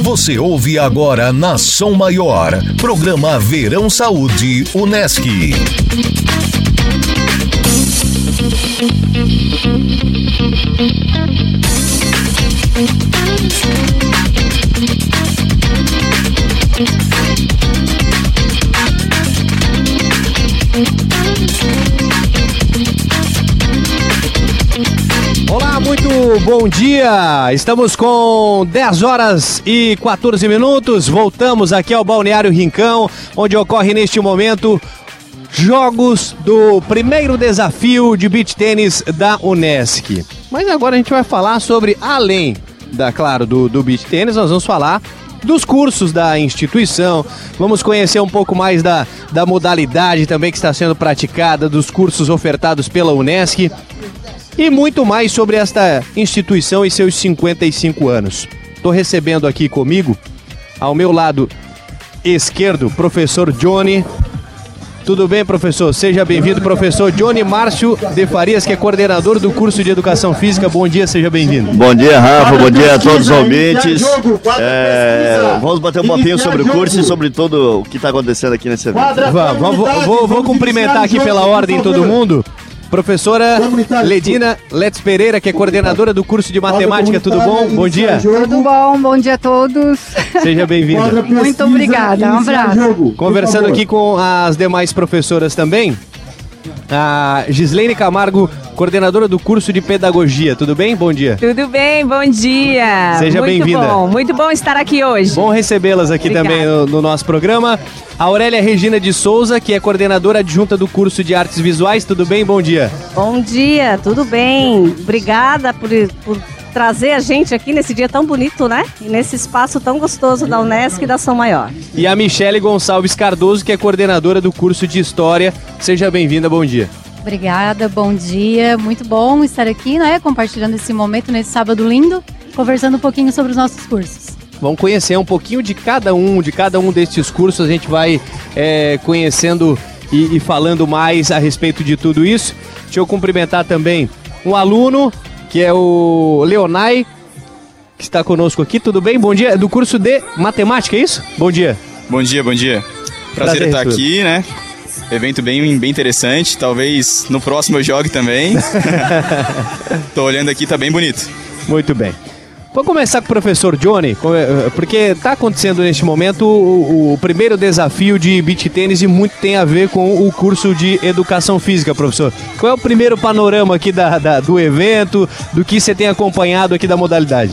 Você ouve agora na Som Maior, programa Verão Saúde Unesc. Olá, muito bom dia! Estamos com 10 horas e 14 minutos. Voltamos aqui ao Balneário Rincão, onde ocorre neste momento jogos do primeiro desafio de beach tênis da Unesc. Mas agora a gente vai falar sobre, além da, claro, do, do beach tênis, nós vamos falar dos cursos da instituição. Vamos conhecer um pouco mais da, da modalidade também que está sendo praticada, dos cursos ofertados pela Unesc e muito mais sobre esta instituição e seus 55 anos. Estou recebendo aqui comigo, ao meu lado esquerdo, professor Johnny. Tudo bem, professor? Seja bem-vindo, professor Johnny Márcio de Farias, que é coordenador do curso de Educação Física. Bom dia, seja bem-vindo. Bom dia, Rafa. Bom dia a todos os ouvintes. É, vamos bater um papinho sobre o curso e sobre todo o que está acontecendo aqui nesse evento. Vamos, vamos, vou, vou cumprimentar aqui pela ordem todo mundo. Professora Ledina Let's Pereira, que é coordenadora do curso de matemática, tudo bom? Bom dia. Tudo bom, bom dia a todos. Seja bem-vinda. Muito obrigada, um abraço. Conversando aqui com as demais professoras também, a Gislaine Camargo, coordenadora do curso de pedagogia, tudo bem? Bom dia. Tudo bem, bom dia. Seja bem-vinda. Muito bom, muito bom estar aqui hoje. Bom recebê-las aqui Obrigada. também no, no nosso programa. A Aurélia Regina de Souza, que é coordenadora adjunta do curso de artes visuais, tudo bem? Bom dia. Bom dia, tudo bem? Obrigada por, por trazer a gente aqui nesse dia tão bonito, né? E nesse espaço tão gostoso da Unesc e da São Maior. E a Michele Gonçalves Cardoso, que é coordenadora do curso de História. Seja bem-vinda, bom dia. Obrigada, bom dia. Muito bom estar aqui, né? Compartilhando esse momento nesse sábado lindo, conversando um pouquinho sobre os nossos cursos. Vamos conhecer um pouquinho de cada um, de cada um destes cursos. A gente vai é, conhecendo e, e falando mais a respeito de tudo isso. Deixa eu cumprimentar também um aluno, que é o Leonai, que está conosco aqui. Tudo bem? Bom dia. É do curso de matemática, é isso? Bom dia. Bom dia, bom dia. Prazer, Prazer, estar tudo. aqui, né? Evento bem, bem interessante. Talvez no próximo eu jogue também. Tô olhando aqui, tá bem bonito. Muito bem. Vou começar com o professor Johnny, co- eh, porque está acontecendo neste momento o, o primeiro desafio de beach tênis e muito tem a ver com o curso de educação física, professor. Qual é o primeiro panorama aqui da, da- do evento, do que você tem acompanhado aqui da modalidade?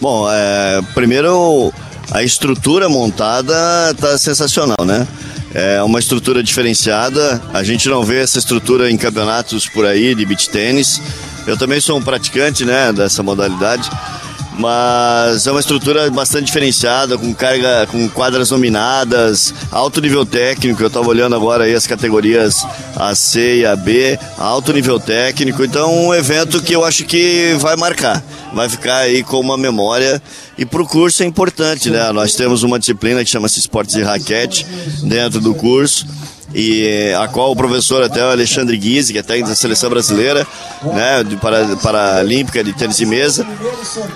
Bom, é, primeiro a estrutura montada tá sensacional, né? É uma estrutura diferenciada. A gente não vê essa estrutura em campeonatos por aí de beach tênis. Eu também sou um praticante, né, dessa modalidade. Mas é uma estrutura bastante diferenciada, com carga, com quadras nominadas, alto nível técnico. Eu estava olhando agora aí as categorias A, C e A, B, alto nível técnico. Então, um evento que eu acho que vai marcar, vai ficar aí com uma memória. E para o curso é importante, né? Nós temos uma disciplina que chama-se Esportes de Raquete dentro do curso e a qual o professor até o Alexandre Guise, que é técnico da seleção brasileira, né, de para, paralímpica de tênis de mesa,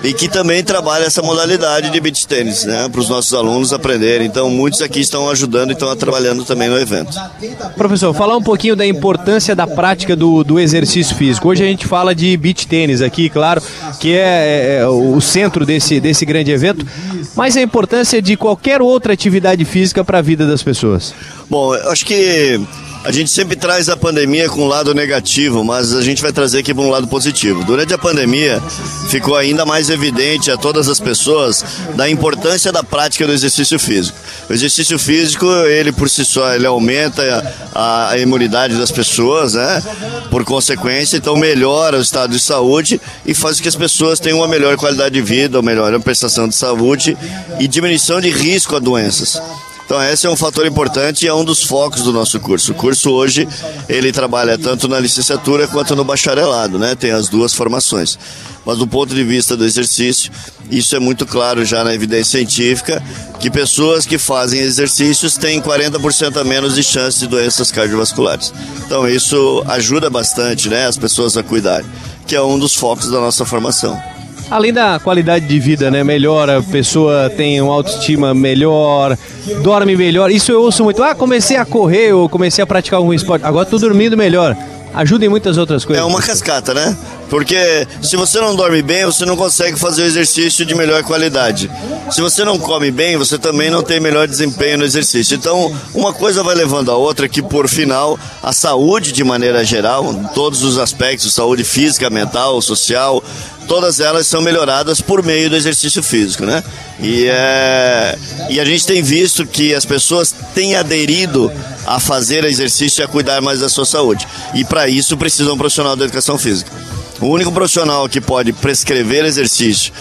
e que também trabalha essa modalidade de beach tênis, né, para os nossos alunos aprenderem. Então, muitos aqui estão ajudando e estão trabalhando também no evento. Professor, falar um pouquinho da importância da prática do, do exercício físico. Hoje a gente fala de beach tênis aqui, claro, que é, é, o centro desse, desse grande evento, mas a importância de qualquer outra atividade física para a vida das pessoas. Bom, eu acho que a gente sempre traz a pandemia com um lado negativo, mas a gente vai trazer aqui para um lado positivo. Durante a pandemia, ficou ainda mais evidente a todas as pessoas da importância da prática do exercício físico. O exercício físico, ele por si só, ele aumenta a, a imunidade das pessoas, né? Por consequência, então melhora o estado de saúde e faz com que as pessoas tenham uma melhor qualidade de vida, uma melhor prestação de saúde e diminuição de risco a doenças. Então esse é um fator importante e é um dos focos do nosso curso. O curso hoje ele trabalha tanto na licenciatura quanto no bacharelado, né? Tem as duas formações. Mas do ponto de vista do exercício, isso é muito claro já na evidência científica que pessoas que fazem exercícios têm 40% a menos de chance de doenças cardiovasculares. Então isso ajuda bastante, né, as pessoas a cuidarem, que é um dos focos da nossa formação. Além da qualidade de vida, né? Melhora, a pessoa tem uma autoestima melhor, dorme melhor. Isso eu ouço muito. Ah, comecei a correr ou comecei a praticar algum esporte. Agora tô dormindo melhor. Ajuda em muitas outras coisas. É uma cascata, né? Porque se você não dorme bem, você não consegue fazer o exercício de melhor qualidade. Se você não come bem, você também não tem melhor desempenho no exercício. Então, uma coisa vai levando a outra, que por final, a saúde de maneira geral, todos os aspectos, saúde física, mental, social, todas elas são melhoradas por meio do exercício físico, né? E, é, e a gente tem visto que as pessoas têm aderido a fazer exercício e a cuidar mais da sua saúde. E para isso precisam um profissional da educação física. O único profissional que pode prescrever exercício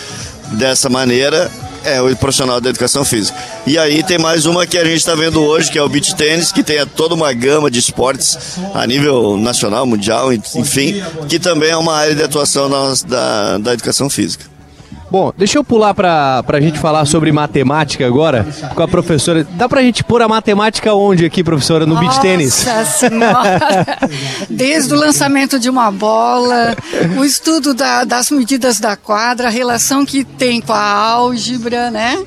dessa maneira é o profissional da educação física. E aí tem mais uma que a gente está vendo hoje, que é o beach tênis, que tem toda uma gama de esportes a nível nacional, mundial, enfim, que também é uma área de atuação da, da educação física. Bom, deixa eu pular para a gente falar sobre matemática agora com a professora. Dá para a gente pôr a matemática onde aqui, professora? No Nossa beach tênis? Senhora! Desde o lançamento de uma bola, o estudo da, das medidas da quadra, a relação que tem com a álgebra, né?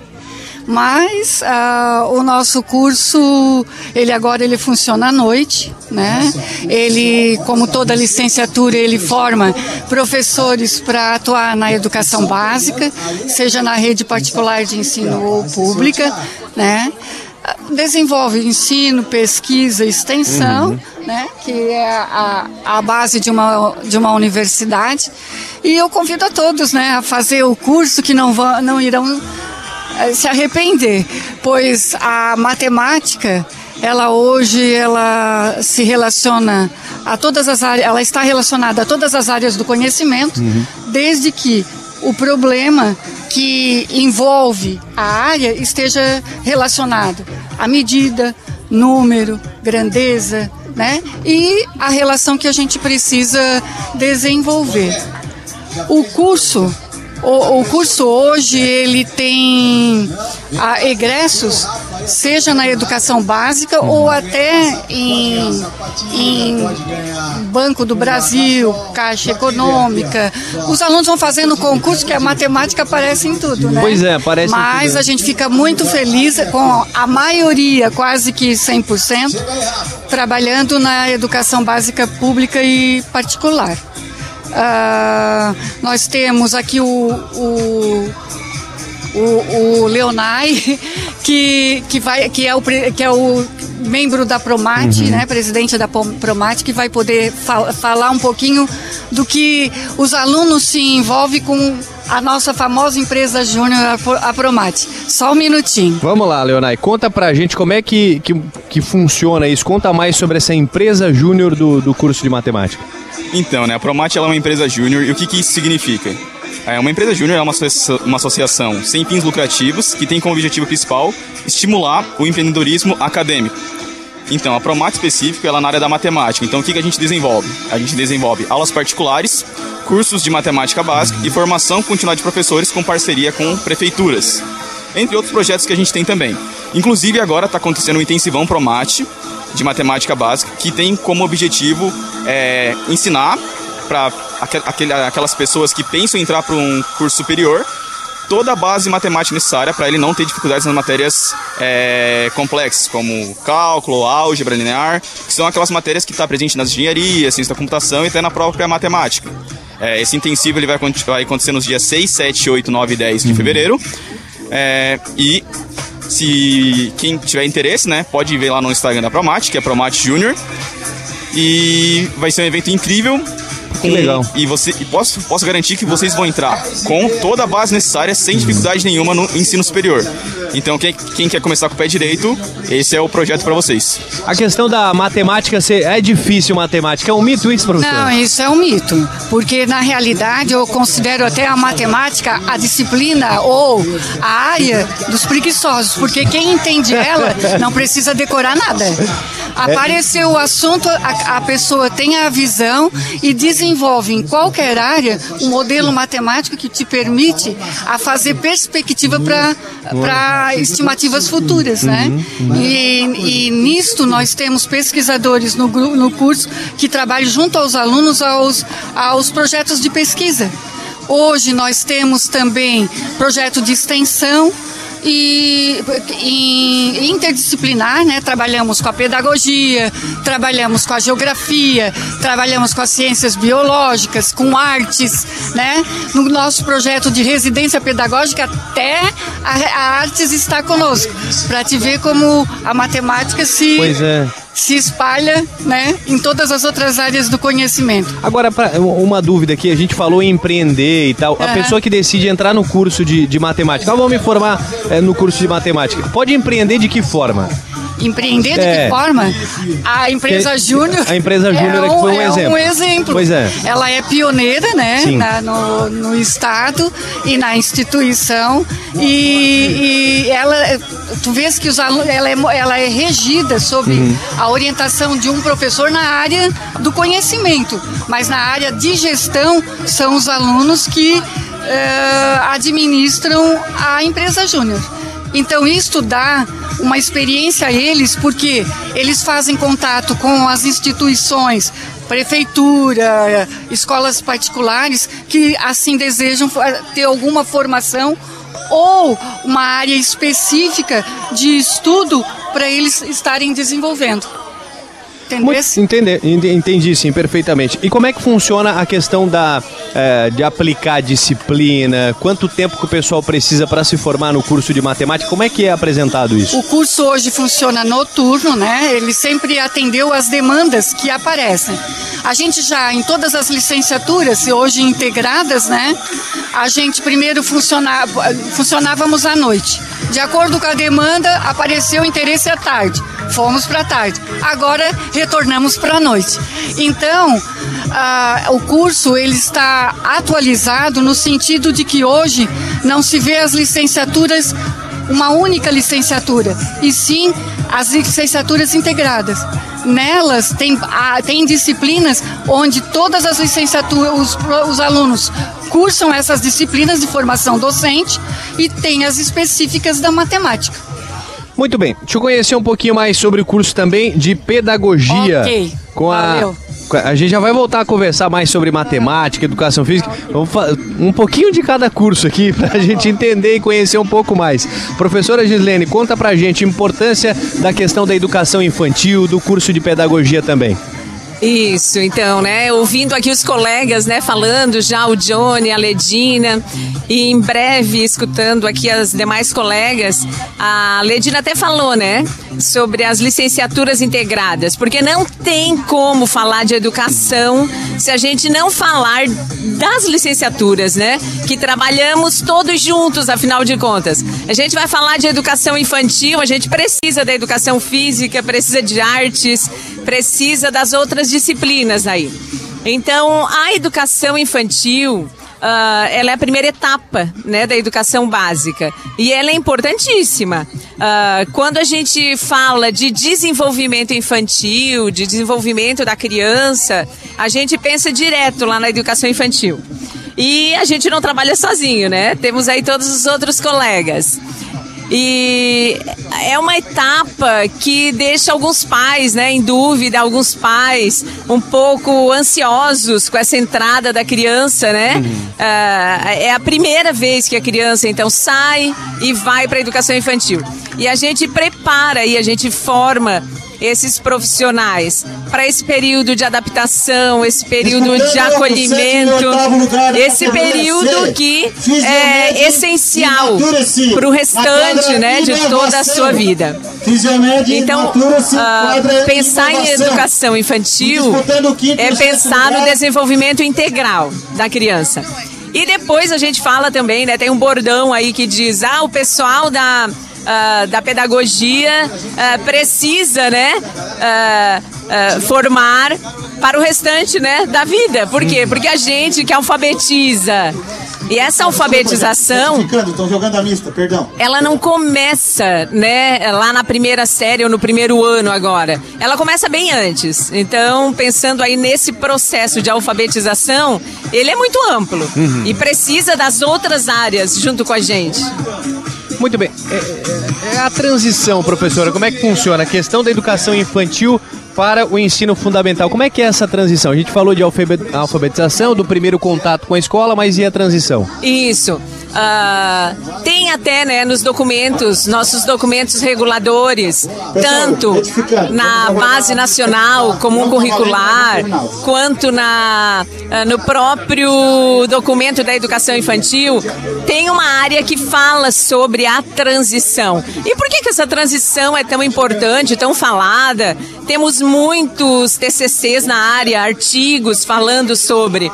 Mas ah, o nosso curso, ele agora ele funciona à noite, né? Ele, como toda licenciatura, ele forma professores para atuar na educação básica, seja na rede particular de ensino ou pública, né? desenvolve ensino, pesquisa, extensão, uhum. né, que é a, a base de uma, de uma universidade. E eu convido a todos né, a fazer o curso que não, vão, não irão se arrepender, pois a matemática ela hoje ela se relaciona a todas as áreas, ela está relacionada a todas as áreas do conhecimento, uhum. desde que o problema que envolve a área esteja relacionado à medida, número, grandeza, né? E a relação que a gente precisa desenvolver. O curso o, o, curso hoje ele tem ah, egressos, seja na educação básica ou até em, em Banco do Brasil, Caixa Econômica. Os alunos vão fazendo concurso que a matemática aparece em tudo, né? Pois é, aparece Mas tudo. a gente fica muito feliz com a maioria, quase que 100%, trabalhando na educação básica pública e particular. Uh, nós temos aqui o, o, o, o Leonai, que, que, vai, que, é o, que é o membro da Promate, uhum. né, presidente da Promate, que vai poder fal falar um pouquinho do que os alunos se envolvem com a nossa famosa empresa júnior, a Promate. Só um minutinho. Vamos lá, Leonai, conta pra gente como é que, que, que funciona isso. Conta mais sobre essa empresa júnior do, do curso de matemática. Então, né, a Promate é uma empresa júnior e o que, que isso significa? É, uma empresa júnior é uma, uma associação sem fins lucrativos que tem como objetivo principal estimular o empreendedorismo acadêmico. Então, a Promate específico ela é na área da matemática. Então, o que, que a gente desenvolve? A gente desenvolve aulas particulares, cursos de matemática básica e formação contínua de professores com parceria com prefeituras. Entre outros projetos que a gente tem também. Inclusive, agora está acontecendo um intensivão Promate, de matemática básica, que tem como objetivo é, ensinar para aquelas pessoas que pensam em entrar para um curso superior toda a base matemática necessária para ele não ter dificuldades nas matérias é, complexas, como cálculo, álgebra linear, que são aquelas matérias que estão tá presentes nas engenharias, ciência da computação e até na própria matemática. É, esse intensivo ele vai, vai acontecer nos dias 6, 7, 8, 9 e 10 de fevereiro. É, e se quem tiver interesse, né, pode ver lá no Instagram da Promate, que é Promate Júnior. E vai ser um evento incrível. Que legal. E, você, e posso, posso garantir que vocês vão entrar com toda a base necessária, sem dificuldade nenhuma no ensino superior. Então, quem, quem quer começar com o pé direito, esse é o projeto para vocês. A questão da matemática ser, é difícil matemática, é um mito isso, professor? Não, isso é um mito, porque na realidade eu considero até a matemática a disciplina ou a área dos preguiçosos, porque quem entende ela não precisa decorar nada. Apareceu o assunto, a, a pessoa tem a visão e desenvolve em qualquer área um modelo matemático que te permite a fazer perspectiva para estimativas futuras, né? Uhum, uhum. E, e nisto nós temos pesquisadores no, no curso que trabalham junto aos alunos aos, aos projetos de pesquisa Hoje nós temos também projeto de extensão e, interdisciplinar, né? Trabalhamos com a pedagogia, trabalhamos com a geografia, trabalhamos com as ciências biológicas, com artes, né? No nosso projeto de residência pedagógica até a, a artes está conosco, para te ver como a matemática se Pois é. Se espalha, né, em todas as outras áreas do conhecimento. Agora, pra, uma dúvida aqui, a gente falou em empreender e tal. A Aham. pessoa que decide entrar no curso de, de matemática, ah, vamos me formar é, no curso de matemática, pode empreender de que forma? Empreender de É. que forma? A empresa Júnior. a empresa Júnior é que foi um é exemplo. um exemplo. Pois é. Ela é pioneira, né? Na- no, no estado e na instituição e, e ela, tu vês que os alunos, ela é, ela é regida sob Uhum. a orientação de um professor na área do conhecimento, mas na área de gestão são os alunos que eh, administram a empresa Júnior. Então, isto dá uma experiência a eles, porque eles fazem contato com as instituições, prefeitura, escolas particulares, que assim desejam ter alguma formação ou uma área específica de estudo para eles estarem desenvolvendo. Entendeu? Entender, ent- entendi sim, perfeitamente. E como é que funciona a questão da, eh, de aplicar disciplina? Quanto tempo que o pessoal precisa para se formar no curso de matemática? Como é que é apresentado isso? O curso hoje funciona noturno, né? Ele sempre atendeu às demandas que aparecem. A gente já, em todas as licenciaturas, hoje integradas, né? A gente primeiro funcionava, funcionávamos à noite. De acordo com a demanda, apareceu interesse à tarde. Fomos para a tarde. Agora retornamos para a noite. Então, ah, o curso ele está atualizado no sentido de que hoje não se vê as licenciaturas uma única licenciatura, e sim as licenciaturas integradas. Nelas tem, tem disciplinas onde todas as licenciaturas, os, os alunos cursam essas disciplinas de formação docente e tem as específicas da matemática. Muito bem, deixa eu conhecer um pouquinho mais sobre o curso também de pedagogia. Ok, Com a, valeu. a a gente já vai voltar a conversar mais sobre matemática, educação física. Vamos um pouquinho de cada curso aqui para a gente entender e conhecer um pouco mais. Professora Gislene, conta pra gente a importância da questão da educação infantil, do curso de pedagogia também. Isso, então, né? Ouvindo aqui os colegas, né, falando já o Johnny, a Ledina, e em breve escutando aqui as demais colegas, a Ledina até falou, né, sobre as licenciaturas integradas, porque não tem como falar de educação se a gente não falar das licenciaturas, né, que trabalhamos todos juntos, afinal de contas. A gente vai falar de educação infantil, a gente precisa da educação física, precisa de artes, precisa das outras disciplinas aí. Então, a educação infantil, ah, ela é a primeira etapa né, da educação básica e ela é importantíssima. Ah, quando a gente fala de desenvolvimento infantil, de desenvolvimento da criança, a gente pensa direto lá na educação infantil. E a gente não trabalha sozinho, né? Temos aí todos os outros colegas. E é uma etapa que deixa alguns pais, né, em dúvida, alguns pais um pouco ansiosos com essa entrada da criança, né? Ah, é a primeira vez que a criança então sai e vai para a educação infantil. E a gente prepara e a gente forma esses profissionais para esse período de adaptação, esse período de acolhimento, esse período que é essencial para o restante né, de toda a sua vida. Então, ah, pensar em educação infantil é pensar no desenvolvimento integral da criança. E depois a gente fala também, né? Tem um bordão aí que diz: ah, o pessoal da, ah, da pedagogia ah, precisa, né? ah, formar para o restante, né? Da vida. Por quê? Porque a gente que alfabetiza. E essa alfabetização Estão jogando a mista, perdão. ela não começa, né, lá na primeira série ou no primeiro ano agora. Ela começa bem antes. Então, pensando aí nesse processo de alfabetização, ele é muito amplo Uhum. e precisa das outras áreas junto com a gente. Muito bem. É, é, é a transição, professora, como é que funciona? A questão da educação infantil para o ensino fundamental. Como é que é essa transição? A gente falou de alfabetização, do primeiro contato com a escola, mas e a transição? Isso. Uh, tem até né, nos documentos, nossos documentos reguladores, tanto na base nacional comum curricular, quanto na, uh, no próprio documento da educação infantil, tem uma área que fala sobre a transição. E por que, que essa transição é tão importante, tão falada? Temos muitos TCCs na área, artigos falando sobre.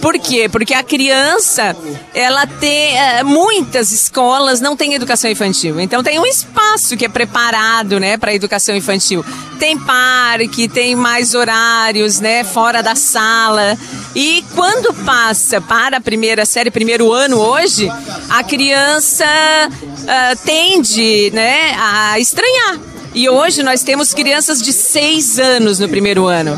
Por quê? Porque a criança, ela tem. É, muitas escolas não têm educação infantil. Então tem um espaço que é preparado, né, para educação infantil. Tem parque, tem mais horários, né, fora da sala. E quando passa para a primeira série, primeiro ano hoje, a criança uh, tende, né, a estranhar. E hoje nós temos crianças de seis anos no primeiro ano.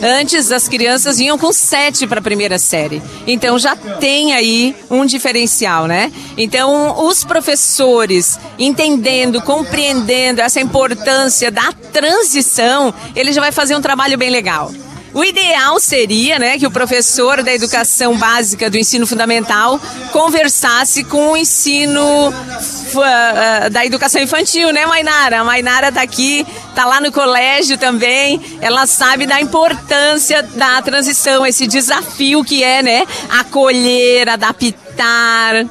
Antes as crianças vinham com sete para a primeira série. Então já tem aí um diferencial, né? Então os professores entendendo, compreendendo essa importância da transição, ele já vai fazer um trabalho bem legal. O ideal seria, né, que o professor da educação básica do ensino fundamental conversasse com o ensino uh, da educação infantil, né, Mainara? A Mainara tá aqui, tá lá no colégio também. Ela sabe da importância da transição, esse desafio que é, né, acolher, adaptar.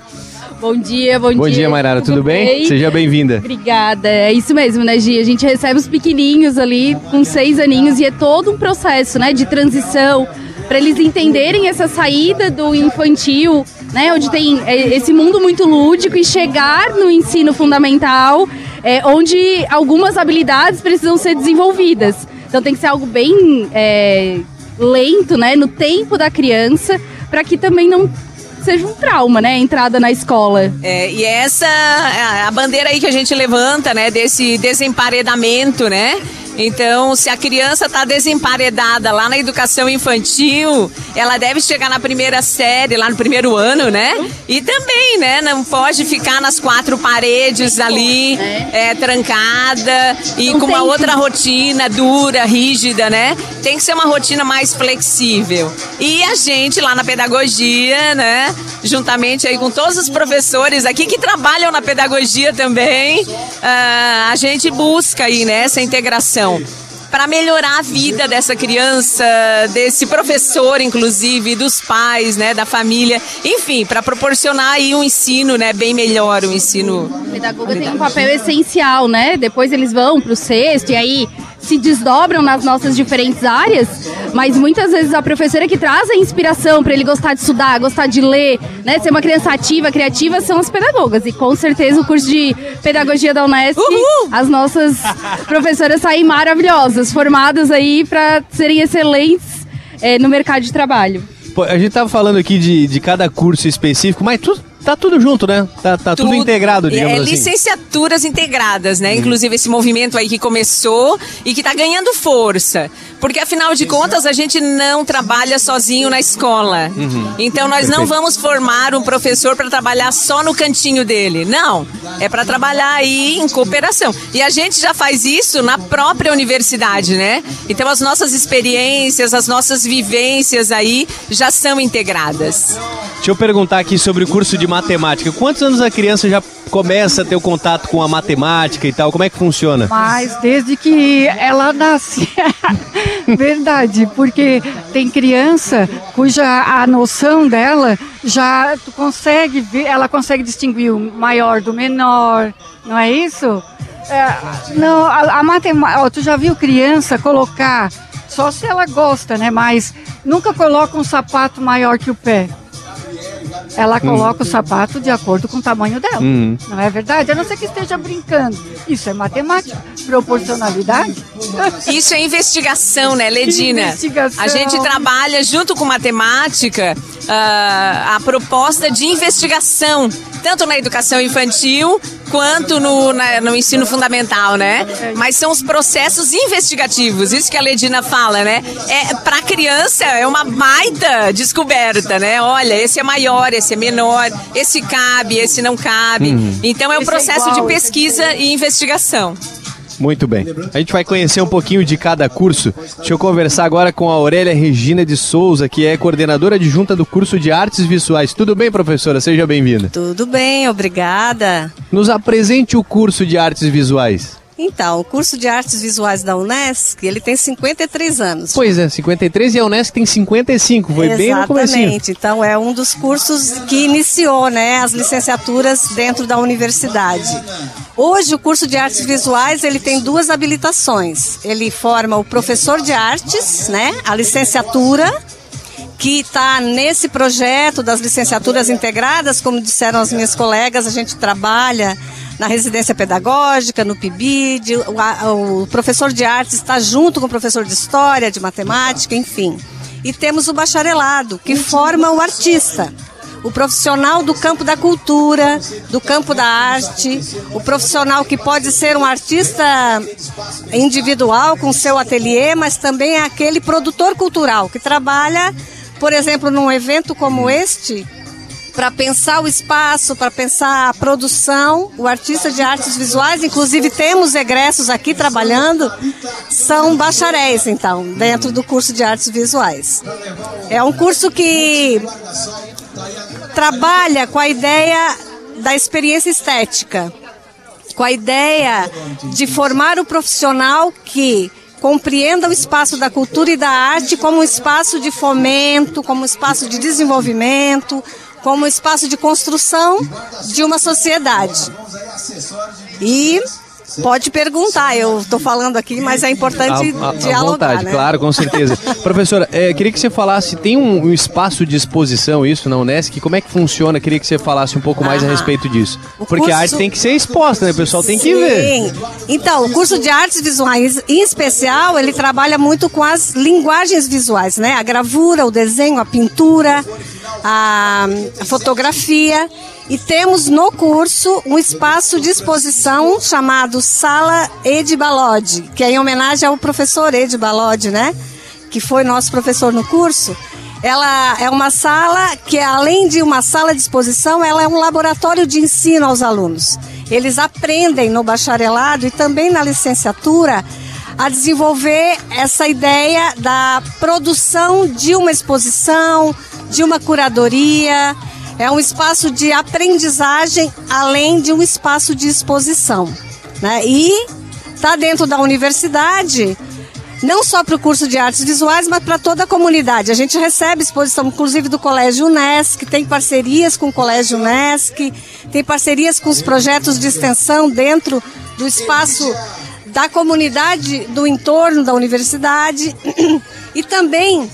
Bom dia, bom, bom dia. Bom dia, Mayrara, tudo, tudo bem? bem? Seja bem-vinda. Obrigada. É isso mesmo, né, Gi? A gente recebe os pequenininhos ali com seis aninhos e é todo um processo, né, de transição para eles entenderem essa saída do infantil, né, onde tem é, esse mundo muito lúdico e chegar no ensino fundamental, é, onde algumas habilidades precisam ser desenvolvidas. Então tem que ser algo bem é, lento, né, no tempo da criança, para que também não seja um trauma, né? A entrada na escola. É, e essa a bandeira aí que a gente levanta, né? Desse desemparedamento, né? Então, se a criança está desemparedada lá na educação infantil, ela deve chegar na primeira série, lá no primeiro ano, né? E também, né? Não pode ficar nas quatro paredes ali, é, trancada e com uma outra rotina dura, rígida, né? Tem que ser uma rotina mais flexível. E a gente lá na pedagogia, né? Juntamente aí com todos os professores aqui que trabalham na pedagogia também, uh, a gente busca aí, né? Essa integração para melhorar a vida dessa criança, desse professor, inclusive, dos pais, né, da família, enfim, para proporcionar aí um ensino, né, bem melhor, um ensino. O pedagogo tem um papel essencial, né? Depois eles vão para o sexto e aí se desdobram nas nossas diferentes áreas, mas muitas vezes a professora que traz a inspiração para ele gostar de estudar, gostar de ler, né, ser uma criança ativa, criativa, são as pedagogas. E com certeza o curso de pedagogia da Unesp, Uhul! as nossas professoras saem maravilhosas, formadas aí para serem excelentes é, no mercado de trabalho. Pô, a gente tava falando aqui de, de cada curso específico, mas tudo Tá tudo junto, né? Tá, tá tudo, tudo, integrado, digamos é, assim. Licenciaturas integradas, né? Uhum. Inclusive esse movimento aí que começou e que tá ganhando força. Porque afinal de contas a gente não trabalha sozinho na escola. Uhum. Então nós Perfeito. não vamos formar um professor para trabalhar só no cantinho dele. Não. É para trabalhar aí em cooperação. E a gente já faz isso na própria universidade, né? Então as nossas experiências, as nossas vivências aí já são integradas. Deixa eu perguntar aqui sobre o curso de matemática. Quantos anos a criança já começa a ter o contato com a matemática e tal? Como é que funciona? Mas desde que ela nasce. Verdade, porque tem criança cuja a noção dela já tu consegue ver, ela consegue distinguir o maior do menor, não é isso? É, não, a, a matemática, tu já viu criança colocar, só se ela gosta, né? Mas nunca coloca um sapato maior que o pé. Ela coloca hum. o sapato de acordo com o tamanho dela. Hum. Não é verdade? A não ser que esteja brincando. Isso é matemática. Proporcionalidade. Isso é investigação, né, Ledina? Investigação. A gente trabalha junto com matemática ah, a proposta de investigação, tanto na educação infantil quanto no, na- no ensino fundamental, né? Mas são os processos investigativos, isso que a Ledina fala, né? É, para criança é uma baita descoberta, né? Olha, esse é maior, esse é menor, esse cabe, esse não cabe. Uhum. Então é um Esse é processo igual, de esse pesquisa e investigação. Muito bem. A gente vai conhecer um pouquinho de cada curso. Deixa eu conversar agora com a Aurélia Regina de Souza, que é coordenadora adjunta do curso de Artes Visuais. Tudo bem, professora? Seja bem-vinda. Tudo bem, obrigada. Nos apresente o curso de Artes Visuais. Então, o curso de artes visuais da Unesc, ele tem 53 anos. Pois é, 53 e a Unesco tem 55, foi bem no comecinho. Exatamente. Então, é um dos cursos que iniciou, né, as licenciaturas dentro da universidade. Hoje, o curso de artes visuais, ele tem duas habilitações. Ele forma o professor de artes, né, a licenciatura, que está nesse projeto das licenciaturas integradas, como disseram as minhas colegas, a gente trabalha na residência pedagógica, no PIBID, o, o professor de artes está junto com o professor de história, de matemática, enfim. E temos o bacharelado, que forma o artista. O profissional do campo da cultura, do campo da arte, o profissional que pode ser um artista individual com seu ateliê, mas também é aquele produtor cultural que trabalha, por exemplo, num evento como este, para pensar o espaço, para pensar a produção, o artista de artes visuais, inclusive temos egressos aqui trabalhando, são bacharéis, então, dentro do curso de artes visuais. É um curso que trabalha com a ideia da experiência estética, com a ideia de formar o profissional que compreenda o espaço da cultura e da arte como um espaço de fomento, como um espaço de desenvolvimento, como espaço de construção de uma sociedade. E pode perguntar, eu estou falando aqui, mas é importante à- à dialogar, vontade, né? claro, com certeza. Professora, é, queria que você falasse, tem um, um espaço de exposição isso na Unesc? Como é que funciona? Queria que você falasse um pouco mais a Ah, respeito disso. Porque a curso- arte tem que ser exposta, né? O pessoal tem que Sim. ver. Então, o curso de artes visuais, em especial, ele trabalha muito com as linguagens visuais, né? A gravura, o desenho, a pintura, a, a fotografia. E temos no curso um espaço de exposição chamado Sala Ed Balodi, que é em homenagem ao professor Ed Balodi, né? Que foi nosso professor no curso. Ela é uma sala que, além de uma sala de exposição, ela é um laboratório de ensino aos alunos. Eles aprendem no bacharelado e também na licenciatura a desenvolver essa ideia da produção de uma exposição, de uma curadoria. É um espaço de aprendizagem além de um espaço de exposição. Né? E está dentro da universidade não só para o curso de artes visuais, mas para toda a comunidade. A gente recebe exposição, inclusive, do Colégio Unesc, tem parcerias com o Colégio Unesc, tem parcerias com os projetos de extensão dentro do espaço da comunidade do entorno da universidade. E também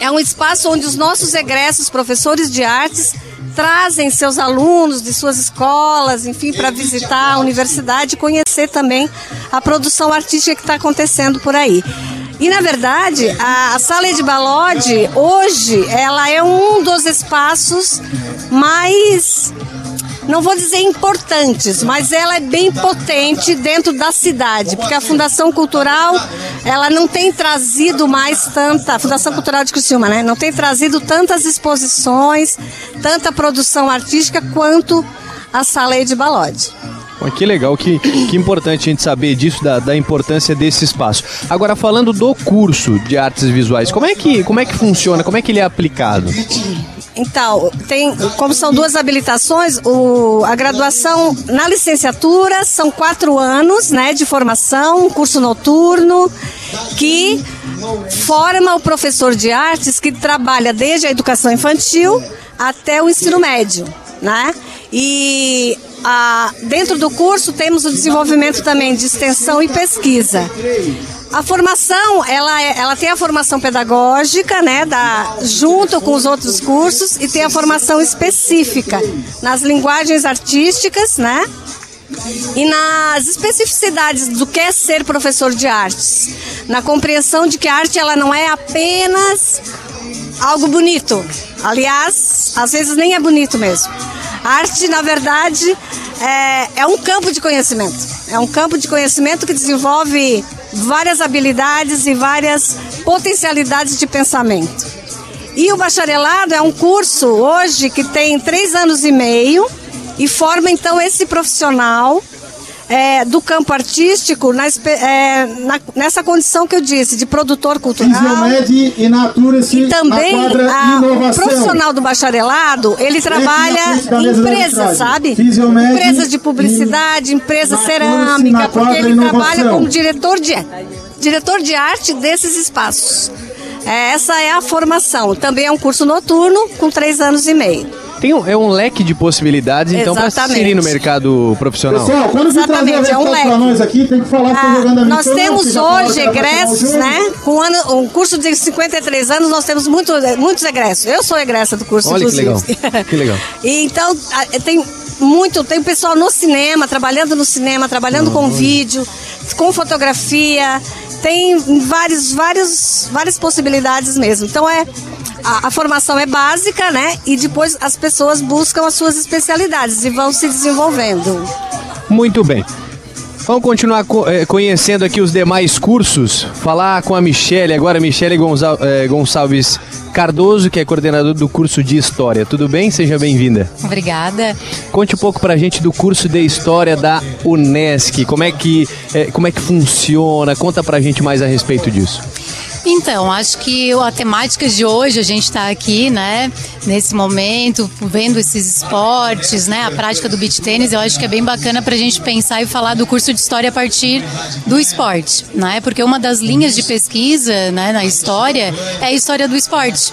é um espaço onde os nossos egressos, professores de artes, trazem seus alunos de suas escolas, enfim, para visitar a universidade e conhecer também a produção artística que está acontecendo por aí. E na verdade, a, a Sala de Balode, hoje, ela é um dos espaços mais não vou dizer importantes, mas ela é bem potente dentro da cidade, porque a Fundação Cultural, ela não tem trazido mais tanta, a Fundação Cultural de Criciúma, né? Não tem trazido tantas exposições, tanta produção artística quanto a Sala de Balode. Que legal, que, que importante a gente saber disso, da, da importância desse espaço. Agora, falando do curso de artes visuais, como é que, como é que funciona, como é que ele é aplicado? Então, tem, como são duas habilitações, o, a graduação na licenciatura são quatro anos né, de formação, curso noturno, que forma o professor de artes que trabalha desde a educação infantil até o ensino médio. Né? E a, dentro do curso temos o desenvolvimento também de extensão e pesquisa. A formação, ela, é- ela tem a formação pedagógica, né, da, junto com os outros cursos, e tem a formação específica nas linguagens artísticas, né, e nas especificidades do que é ser professor de artes, na compreensão de que a arte ela não é apenas algo bonito. Aliás, às vezes nem é bonito mesmo. A arte, na verdade, é, é um campo de conhecimento. É um campo de conhecimento que desenvolve várias habilidades e várias potencialidades de pensamento. E o bacharelado é um curso hoje que tem três anos e meio e forma então esse profissional é, do campo artístico na, é, na, nessa condição que eu disse, de produtor cultural. e também a, o profissional do bacharelado, ele trabalha em empresas, sabe? Empresas de publicidade, empresas cerâmica, porque ele trabalha como diretor de, diretor de arte desses espaços. É, essa é a formação. Também é um curso noturno com três anos e meio. Tem um, é um leque de possibilidades, então, para se inserir no mercado profissional. Pessoal, quando Exatamente, é um leque. nós aqui, tem que falar Ah, jogando a nós temos que hoje que egressos, né? Com ano, um curso de 53 anos, nós temos muito, muitos egressos. Eu sou egressa do curso, Olha que inclusive. legal. Que legal. E então, tem muito, tem pessoal no cinema, trabalhando no cinema, trabalhando com vídeo, com fotografia, tem vários, vários, várias possibilidades mesmo. Então é a, a formação é básica, né? E depois as pessoas buscam as suas especialidades e vão se desenvolvendo. Muito bem. Vamos continuar co- eh, conhecendo aqui os demais cursos. Falar com a Michele agora, Michele eh, Gonçalves Cardoso, que é coordenadora do curso de História. Tudo bem? Seja bem-vinda. Obrigada. Conte um pouco pra gente do curso de História da Unesc. Como é que, eh, como é que funciona? Conta pra gente mais a respeito disso. Então, acho que a temática de hoje, a gente está aqui, né, nesse momento, vendo esses esportes, né, a prática do beach tênis, eu acho que é bem bacana para a gente pensar e falar do curso de história a partir do esporte, né, porque uma das linhas de pesquisa, né, na história é a história do esporte.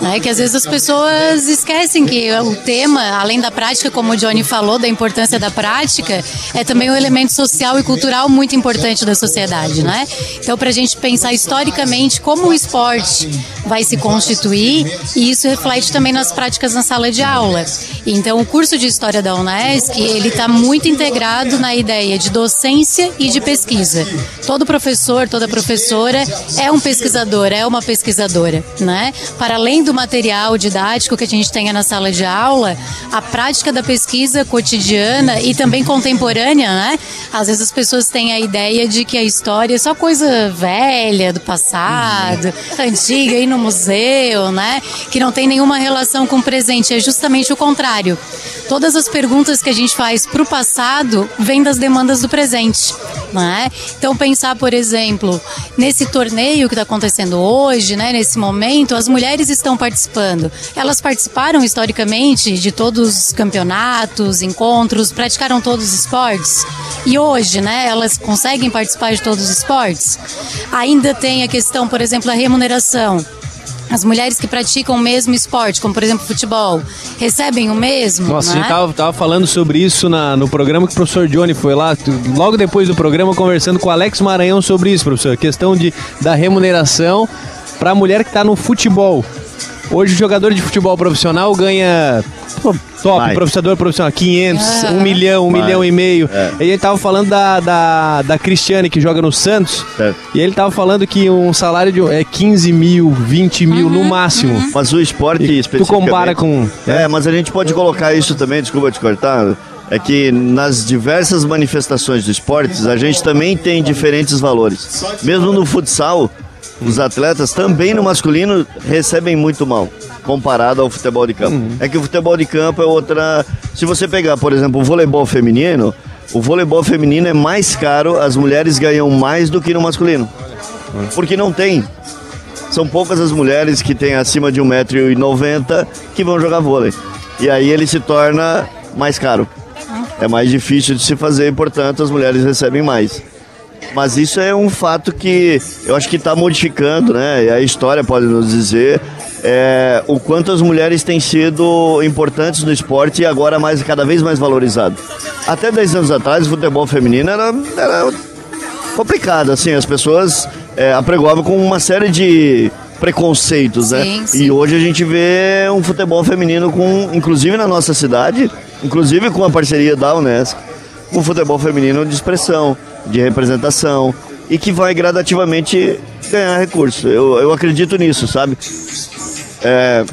Né, que às vezes as pessoas esquecem que o tema, além da prática, como o Johnny falou, da importância da prática, é também um elemento social e cultural muito importante da sociedade, né? Então, para a gente pensar historicamente como o esporte vai se constituir, e isso reflete também nas práticas na sala de aula. Então, o curso de História da Unesc, ele está muito integrado na ideia de docência e de pesquisa. Todo professor, toda professora é um pesquisador, é uma pesquisadora, né? Para além do material didático que a gente tenha na sala de aula, a prática da pesquisa cotidiana e também contemporânea, né? Às vezes as pessoas têm a ideia de que a história é só coisa velha, do passado, antiga, ir no museu, né? Que não tem nenhuma relação com o presente. É justamente o contrário. Todas as perguntas que a gente faz para o passado vêm das demandas do presente, né? Então pensar, por exemplo, nesse torneio que está acontecendo hoje, né? Nesse momento, as mulheres estão participando. Elas participaram historicamente de todos os campeonatos, encontros, praticaram todos os esportes. E hoje, né? Elas conseguem participar de todos os esportes. Ainda tem a questão, por exemplo, da remuneração. As mulheres que praticam o mesmo esporte, como por exemplo futebol, recebem o mesmo. Nossa, a gente tava, tava falando sobre isso na- no programa que o professor Johnny foi lá, logo depois do programa, conversando com o Alex Maranhão sobre isso, professor. Questão de, da remuneração para a mulher que está no futebol. Hoje o jogador de futebol profissional ganha top, Vai. professor profissional, 500, Ah. 1 milhão, 1 Vai. milhão e meio. É. E ele tava falando da, da, da Cristiane, que joga no Santos, e ele tava falando que um salário de é 15 mil, 20 mil no máximo. Mas o esporte Tu especificamente... compara com... É, mas a gente pode colocar isso também, desculpa te cortar, é que nas diversas manifestações do esportes, a gente também tem diferentes valores. Mesmo no futsal, os atletas também no masculino recebem muito mal, comparado ao futebol de campo. É que o futebol de campo é outra... Se você pegar, por exemplo, o voleibol feminino, o voleibol feminino é mais caro, as mulheres ganham mais do que no masculino. Porque não tem. São poucas as mulheres que têm acima de 1,90m que vão jogar vôlei. E aí ele se torna mais caro. É mais difícil de se fazer, portanto, as mulheres recebem mais. Mas isso é um fato que eu acho que está modificando, né? E a história pode nos dizer é, o quanto as mulheres têm sido importantes no esporte e agora mais, cada vez mais valorizado. Até 10 anos atrás, o futebol feminino era, era complicado, assim, as pessoas é, apregoavam com uma série de preconceitos, né? Sim, sim. E hoje a gente vê um futebol feminino com, inclusive na nossa cidade, inclusive com a parceria da Unesco, um futebol feminino de expressão, de representação e que vai gradativamente ganhar recurso. Eu, eu acredito nisso, sabe? é,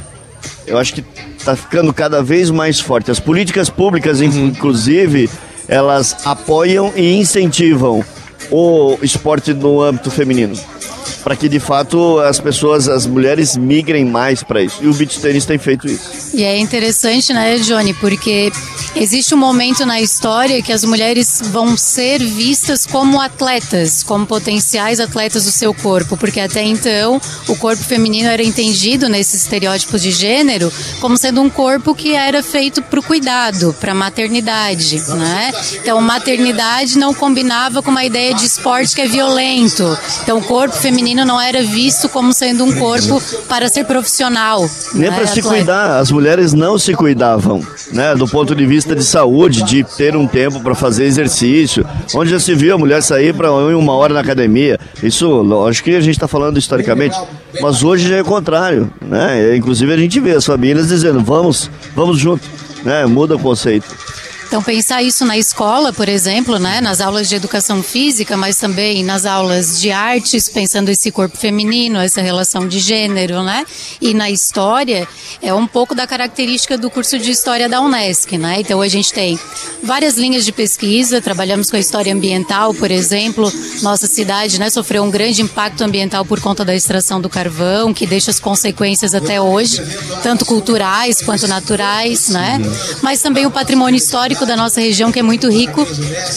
eu acho que está ficando cada vez mais forte. As políticas públicas, inclusive, elas apoiam e incentivam o esporte no âmbito feminino. Para que de fato as pessoas, as mulheres migrem mais para isso. E o beach tênis tem feito isso. E é interessante, né, Johnny, porque existe um momento na história que as mulheres vão ser vistas como atletas, como potenciais atletas do seu corpo, porque até então o corpo feminino era entendido nesses estereótipos de gênero como sendo um corpo que era feito para o cuidado, para maternidade, né? Então, maternidade não combinava com uma ideia de esporte que é violento. Então, o corpo feminino não era visto como sendo um corpo para ser profissional. Nem né, para se cuidar, as mulheres não se cuidavam, né? Do ponto de vista de saúde, de ter um tempo para fazer exercício. Onde já se viu a mulher sair para uma hora na academia. Isso, lógico que a gente está falando historicamente, mas hoje já é o contrário, né? Inclusive a gente vê as famílias dizendo, vamos, vamos junto, né? Muda o conceito. Então pensar isso na escola, por exemplo, né, nas aulas de educação física, mas também nas aulas de artes, pensando esse corpo feminino, essa relação de gênero, né? E na história é um pouco da característica do curso de história da UNESCO, né? Então a gente tem várias linhas de pesquisa, trabalhamos com a história ambiental, por exemplo, nossa cidade, né, sofreu um grande impacto ambiental por conta da extração do carvão, que deixa as consequências até hoje, tanto culturais quanto naturais, né? Mas também o patrimônio histórico da nossa região que é muito rico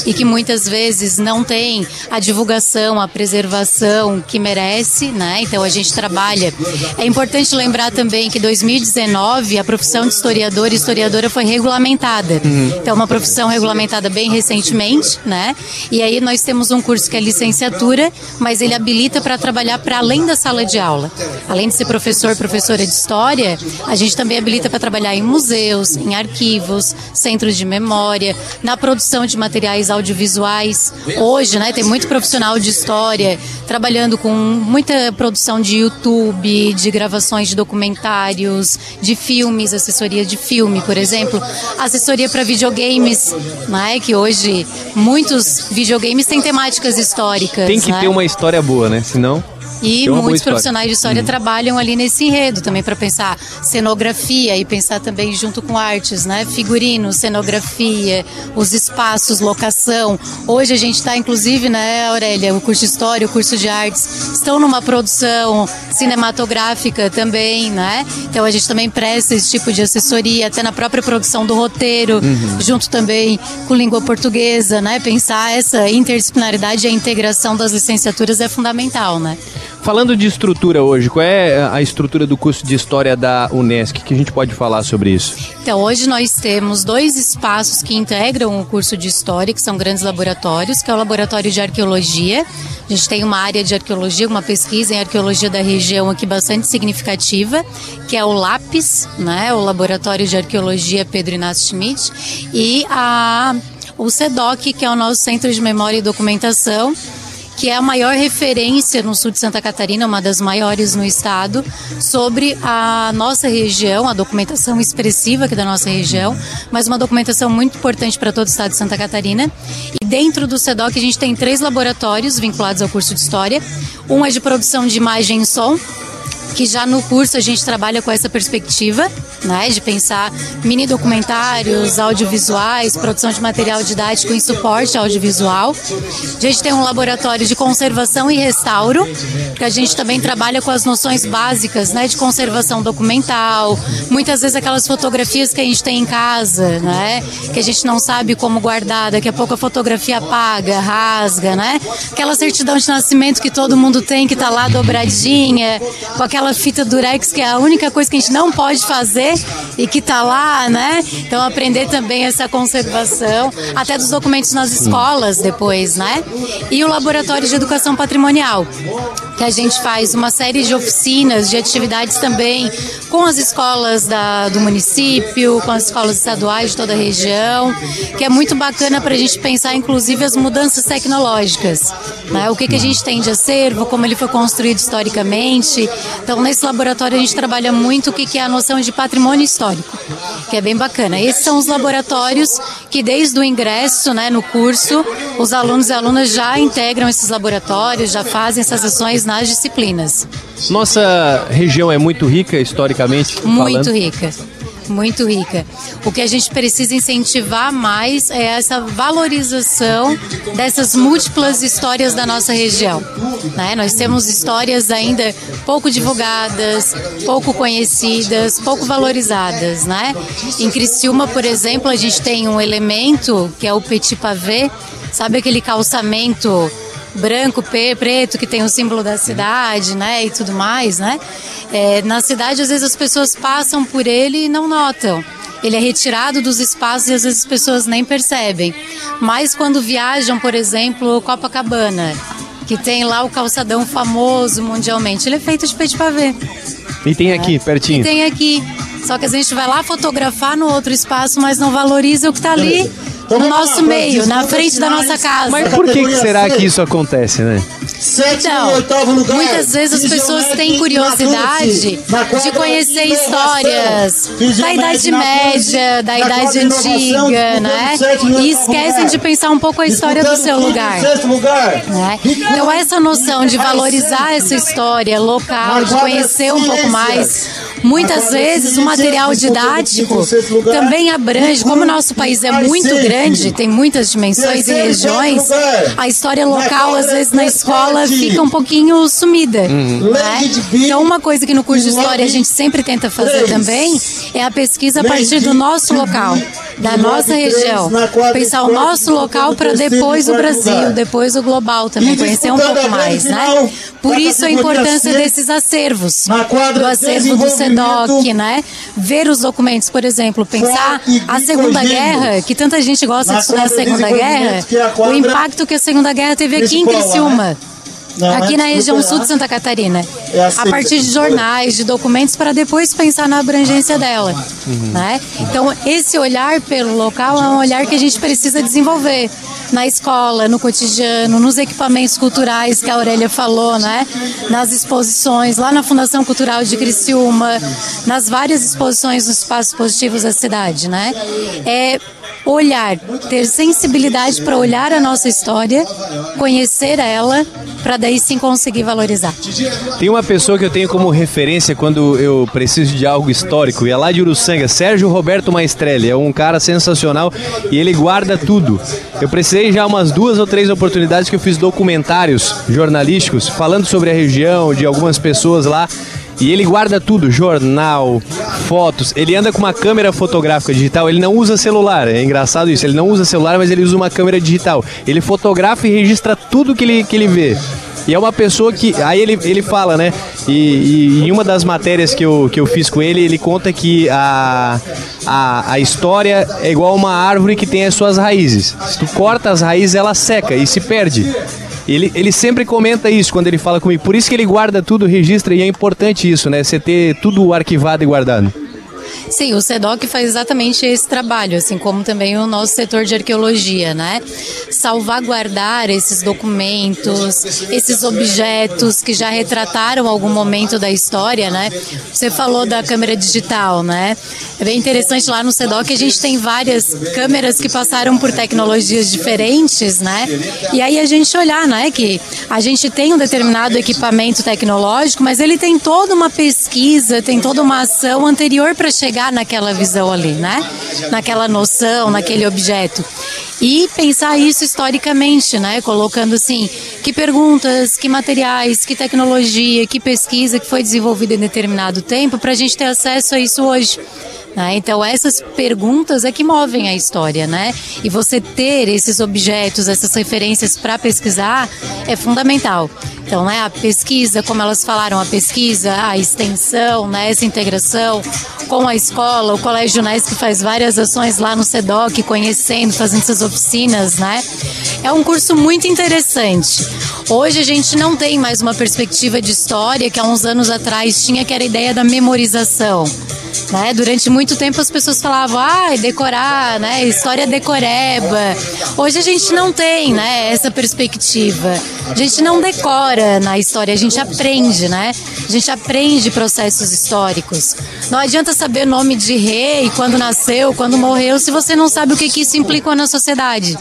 e que muitas vezes não tem a divulgação, a preservação que merece, né? Então a gente trabalha. É importante lembrar também que 2019 a profissão de historiador e historiadora foi regulamentada. Então uma profissão regulamentada bem recentemente, né? E aí nós temos um curso que é licenciatura, mas ele habilita para trabalhar para além da sala de aula. Além de ser professor, professora de história, a gente também habilita para trabalhar em museus, em arquivos, centros de memória, na produção de materiais audiovisuais. Hoje, né, tem muito profissional de história trabalhando com muita produção de YouTube, de gravações de documentários, de filmes, assessoria de filme, por exemplo, assessoria para videogames, né, que hoje muitos videogames têm temáticas históricas. Tem que né? ter uma história boa, né? Senão. E muitos profissionais de história Hum. trabalham ali nesse enredo também para pensar cenografia e pensar também junto com artes, né? Figurino, cenografia, os espaços, locação. Hoje a gente está, inclusive, né, Aurélia, o curso de história, o curso de artes estão numa produção cinematográfica também, né? Então a gente também presta esse tipo de assessoria até na própria produção do roteiro, Uhum. junto também com língua portuguesa, né? Pensar essa interdisciplinaridade e a integração das licenciaturas é fundamental, né? Falando de estrutura hoje, qual é a estrutura do curso de História da Unesc? que a gente pode falar sobre isso? Então, hoje nós temos dois espaços que integram o curso de História, que são grandes laboratórios, que é o Laboratório de Arqueologia. A gente tem uma área de arqueologia, uma pesquisa em arqueologia da região aqui bastante significativa, que é o LAPIS, né, o Laboratório de Arqueologia Pedro Inácio Schmidt, e a, o CEDOC, que é o nosso Centro de Memória e Documentação, que é a maior referência no sul de Santa Catarina, uma das maiores no estado, sobre a nossa região, a documentação expressiva aqui da nossa região, mas uma documentação muito importante para todo o estado de Santa Catarina. E dentro do SEDOC a gente tem três laboratórios vinculados ao curso de História. Um é de produção de imagem e som, que já no curso a gente trabalha com essa perspectiva, né, de pensar mini documentários, audiovisuais, produção de material didático em suporte audiovisual. A gente tem um laboratório de conservação e restauro, que a gente também trabalha com as noções básicas, né, de conservação documental, muitas vezes aquelas fotografias que a gente tem em casa, né, que a gente não sabe como guardar, daqui a pouco a fotografia apaga, rasga, né? Aquela certidão de nascimento que todo mundo tem, que tá lá dobradinha, com aquela fita durex que é a única coisa que a gente não pode fazer e que tá lá, né? Então aprender também essa conservação, até dos documentos nas escolas depois, né? E o laboratório de educação patrimonial, que a gente faz uma série de oficinas, de atividades também com as escolas da, do município, com as escolas estaduais de toda a região, que é muito bacana para a gente pensar, inclusive, as mudanças tecnológicas. Né? O que, que a gente tem de acervo, como ele foi construído historicamente. Então, nesse laboratório, a gente trabalha muito o que, que é a noção de patrimônio histórico, que é bem bacana. Esses são os laboratórios que, desde o ingresso né, no curso, os alunos e alunas já integram esses laboratórios, já fazem essas ações nas disciplinas. Nossa região é muito rica historicamente? Muito falando. rica. Muito rica. O que a gente precisa incentivar mais é essa valorização dessas múltiplas histórias da nossa região. Né? Nós temos histórias ainda pouco divulgadas, pouco conhecidas, pouco valorizadas. Né? Em Criciúma, por exemplo, a gente tem um elemento que é o petit pavé, sabe aquele calçamento branco, preto, que tem o símbolo da cidade, né, e tudo mais, né? É, na cidade, às vezes as pessoas passam por ele e não notam. Ele é retirado dos espaços e às vezes as pessoas nem percebem. Mas quando viajam, por exemplo, Copacabana, que tem lá o calçadão famoso mundialmente, ele é feito de petit pavé. E tem aqui, pertinho. E tem aqui. Só que a gente vai lá fotografar no outro espaço, mas não valoriza o que está ali no nosso meio, na frente da nossa casa. Mas por que, que será que isso acontece, né? Então, muitas vezes as pessoas têm curiosidade de conhecer histórias da Idade Média, da Idade Antiga, né? E esquecem de pensar um pouco a história do seu lugar. Né? Então, essa noção de valorizar essa história local, de conhecer um pouco mais, muitas vezes o material didático também abrange, como o nosso país é muito grande, tem muitas dimensões e regiões, a história local, às vezes, na escola fica um pouquinho sumida. Uhum. Né? Então, uma coisa que no curso de História a gente sempre tenta fazer também é a pesquisa a partir do nosso local, da nossa região. Pensar o nosso local para depois o Brasil, depois o global também, conhecer um pouco mais, né? Por isso a importância desses acervos, do acervo do SEDOC, né? Ver os documentos, por exemplo, pensar a Segunda Guerra, que tanta gente gosta de estudar a Segunda Guerra, o impacto que a Segunda Guerra teve aqui em Criciúma aqui na região sul de Santa Catarina, a partir de jornais, de documentos, para depois pensar na abrangência dela. Né? Então, esse olhar pelo local é um olhar que a gente precisa desenvolver na escola, no cotidiano, nos equipamentos culturais que a Aurélia falou, né? nas exposições, lá na Fundação Cultural de Criciúma, nas várias exposições nos espaços positivos da cidade. Né? É olhar, ter sensibilidade para olhar a nossa história, conhecer ela, para daí sim conseguir valorizar. Tem uma pessoa que eu tenho como referência quando eu preciso de algo histórico, e é lá de Uruçanga, Sérgio Roberto Maestrelli. É um cara sensacional e ele guarda tudo. Eu precisei já umas duas ou três oportunidades que eu fiz documentários jornalísticos falando sobre a região, de algumas pessoas lá. E ele guarda tudo, jornal, fotos. Ele anda com uma câmera fotográfica digital. Ele não usa celular. É engraçado isso. Ele não usa celular, mas ele usa uma câmera digital. Ele fotografa e registra tudo que ele, que ele vê. E é uma pessoa que. Aí ele, ele fala, né? E, e em uma das matérias que eu, que eu fiz com ele, ele conta que a, a, a história é igual uma árvore que tem as suas raízes. Se tu corta as raízes, ela seca e se perde. Ele, ele sempre comenta isso quando ele fala comigo. Por isso que ele guarda tudo, registra, e é importante isso, né? Você ter tudo arquivado e guardado. Sim, o SEDOC faz exatamente esse trabalho, assim como também o nosso setor de arqueologia, né? Salvaguardar esses documentos, esses objetos que já retrataram algum momento da história, né? Você falou da câmera digital, né? É bem interessante lá no SEDOC a gente tem várias câmeras que passaram por tecnologias diferentes, né? E aí a gente olhar, né, que a gente tem um determinado equipamento tecnológico, mas ele tem toda uma pesquisa, tem toda uma ação anterior para chegar naquela visão ali, né? Naquela noção, naquele objeto. E pensar isso historicamente, né? Colocando assim, que perguntas, que materiais, que tecnologia, que pesquisa que foi desenvolvida em determinado tempo para a gente ter acesso a isso hoje. Né? Então essas perguntas é que movem a história, né? E você ter esses objetos, essas referências para pesquisar é fundamental. Então, né, a pesquisa, como elas falaram, a pesquisa, a extensão, né, essa integração com a escola, o Colégio Nés que faz várias ações lá no SEDOC, conhecendo, fazendo essas oficinas, né? É um curso muito interessante. Hoje a gente não tem mais uma perspectiva de história que há uns anos atrás tinha, que era a ideia da memorização. Né? Durante muito tempo as pessoas falavam, ah, decorar, né? História decoreba. Hoje a gente não tem, né? Essa perspectiva. A gente não decora na história, a gente aprende, né? A gente aprende processos históricos. Não adianta saber nome de rei, quando nasceu, quando morreu, se você não sabe o que, que isso implicou na sociedade.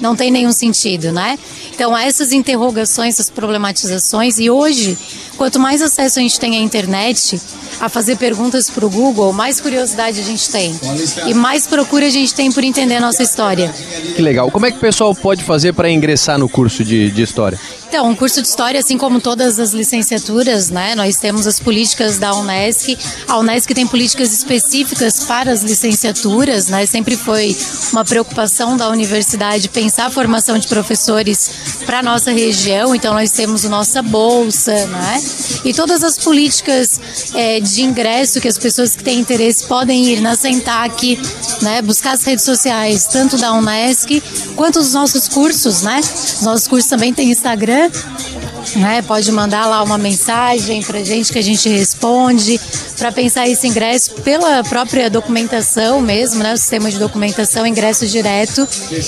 não tem nenhum sentido, né? Então, essas interrogações, essas problematizações, e hoje, quanto mais acesso a gente tem à internet, a fazer perguntas para o Google, mais curiosidade a gente tem. E mais procura a gente tem por entender a nossa história. Que legal. Como é que o pessoal pode fazer para ingressar no curso de, de História? Então, um curso de História, assim como todas as licenciaturas, né? Nós temos as políticas da Unesc. A Unesc tem políticas específicas para as licenciaturas, né? Sempre foi uma preocupação da universidade pensar a formação de professores para a nossa região. Então, nós temos a nossa bolsa, né? E todas as políticas é, de ingresso que as pessoas que têm interesse podem ir na Sentac, né? Buscar as redes sociais, tanto da Unesc quanto os nossos cursos, né? Os nossos cursos também têm Instagram né? Pode mandar lá uma mensagem pra gente que a gente responde para pensar esse ingresso pela própria documentação mesmo, né? O sistema de documentação, ingresso direto.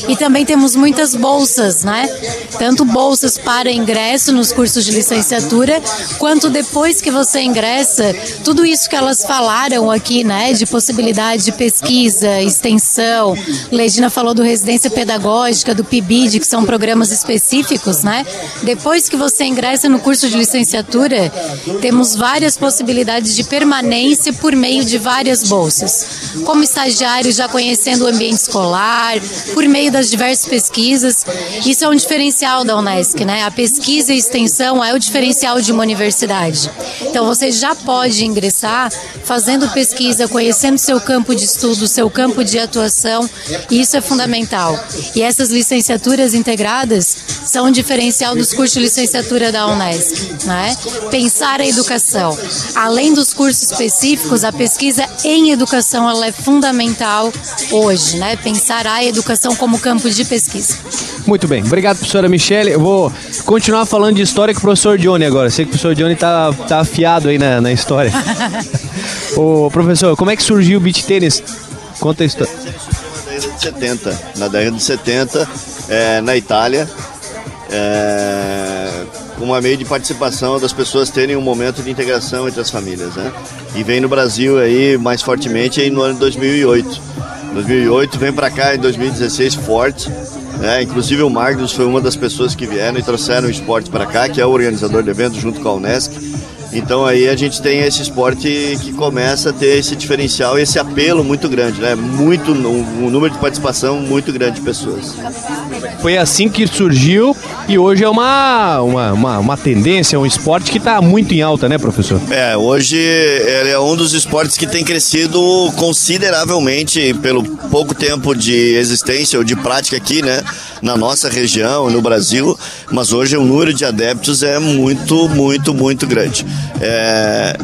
E também temos muitas bolsas, né? Tanto bolsas para ingresso nos cursos de licenciatura, quanto depois que você ingressa, tudo isso que elas falaram aqui, né? De possibilidade de pesquisa, extensão. Ledina falou do residência pedagógica, do PIBID, que são programas específicos, né? Depois que você ingressa no curso de licenciatura, temos várias possibilidades de permanência por meio de várias bolsas. Como estagiário, já conhecendo o ambiente escolar, por meio das diversas pesquisas. Isso é um diferencial da Unesc, né? A pesquisa e extensão é o diferencial de uma universidade. Então, você já pode ingressar fazendo pesquisa, conhecendo seu campo de estudo, seu campo de atuação, e isso é fundamental. E essas licenciaturas integradas são um diferencial dos cursos de licenciatura da Unesc, né? Pensar a educação. Além dos cursos específicos, a pesquisa em educação ela é fundamental hoje, né? Pensar a educação como campo de pesquisa. Muito bem, obrigado, professora Michele. Eu vou continuar falando de história com o professor Johnny agora. Sei que o professor Johnny tá, tá afiado aí na, na história. Ô, professor, como é que surgiu o beach tênis? Conta a história. Na década de 70, na década de 70, é, na Itália, é, uma meio de participação das pessoas terem um momento de integração entre as famílias, né? E vem no Brasil aí mais fortemente aí no ano de 2008. 2008 vem para cá em 2016 forte, né? Inclusive o Magnus foi uma das pessoas que vieram e trouxeram o esporte para cá, que é o organizador do evento junto com a Unesc. Então aí a gente tem esse esporte que começa a ter esse diferencial e esse apelo muito grande, né? Muito um, um número de participação muito grande de pessoas. Foi assim que surgiu e hoje é uma, uma, uma, uma tendência, um esporte que está muito em alta, né, professor? É, hoje ele é um dos esportes que tem crescido consideravelmente pelo pouco tempo de existência ou de prática aqui, né, na nossa região, no Brasil, mas hoje o número de adeptos é muito, muito, muito grande. É,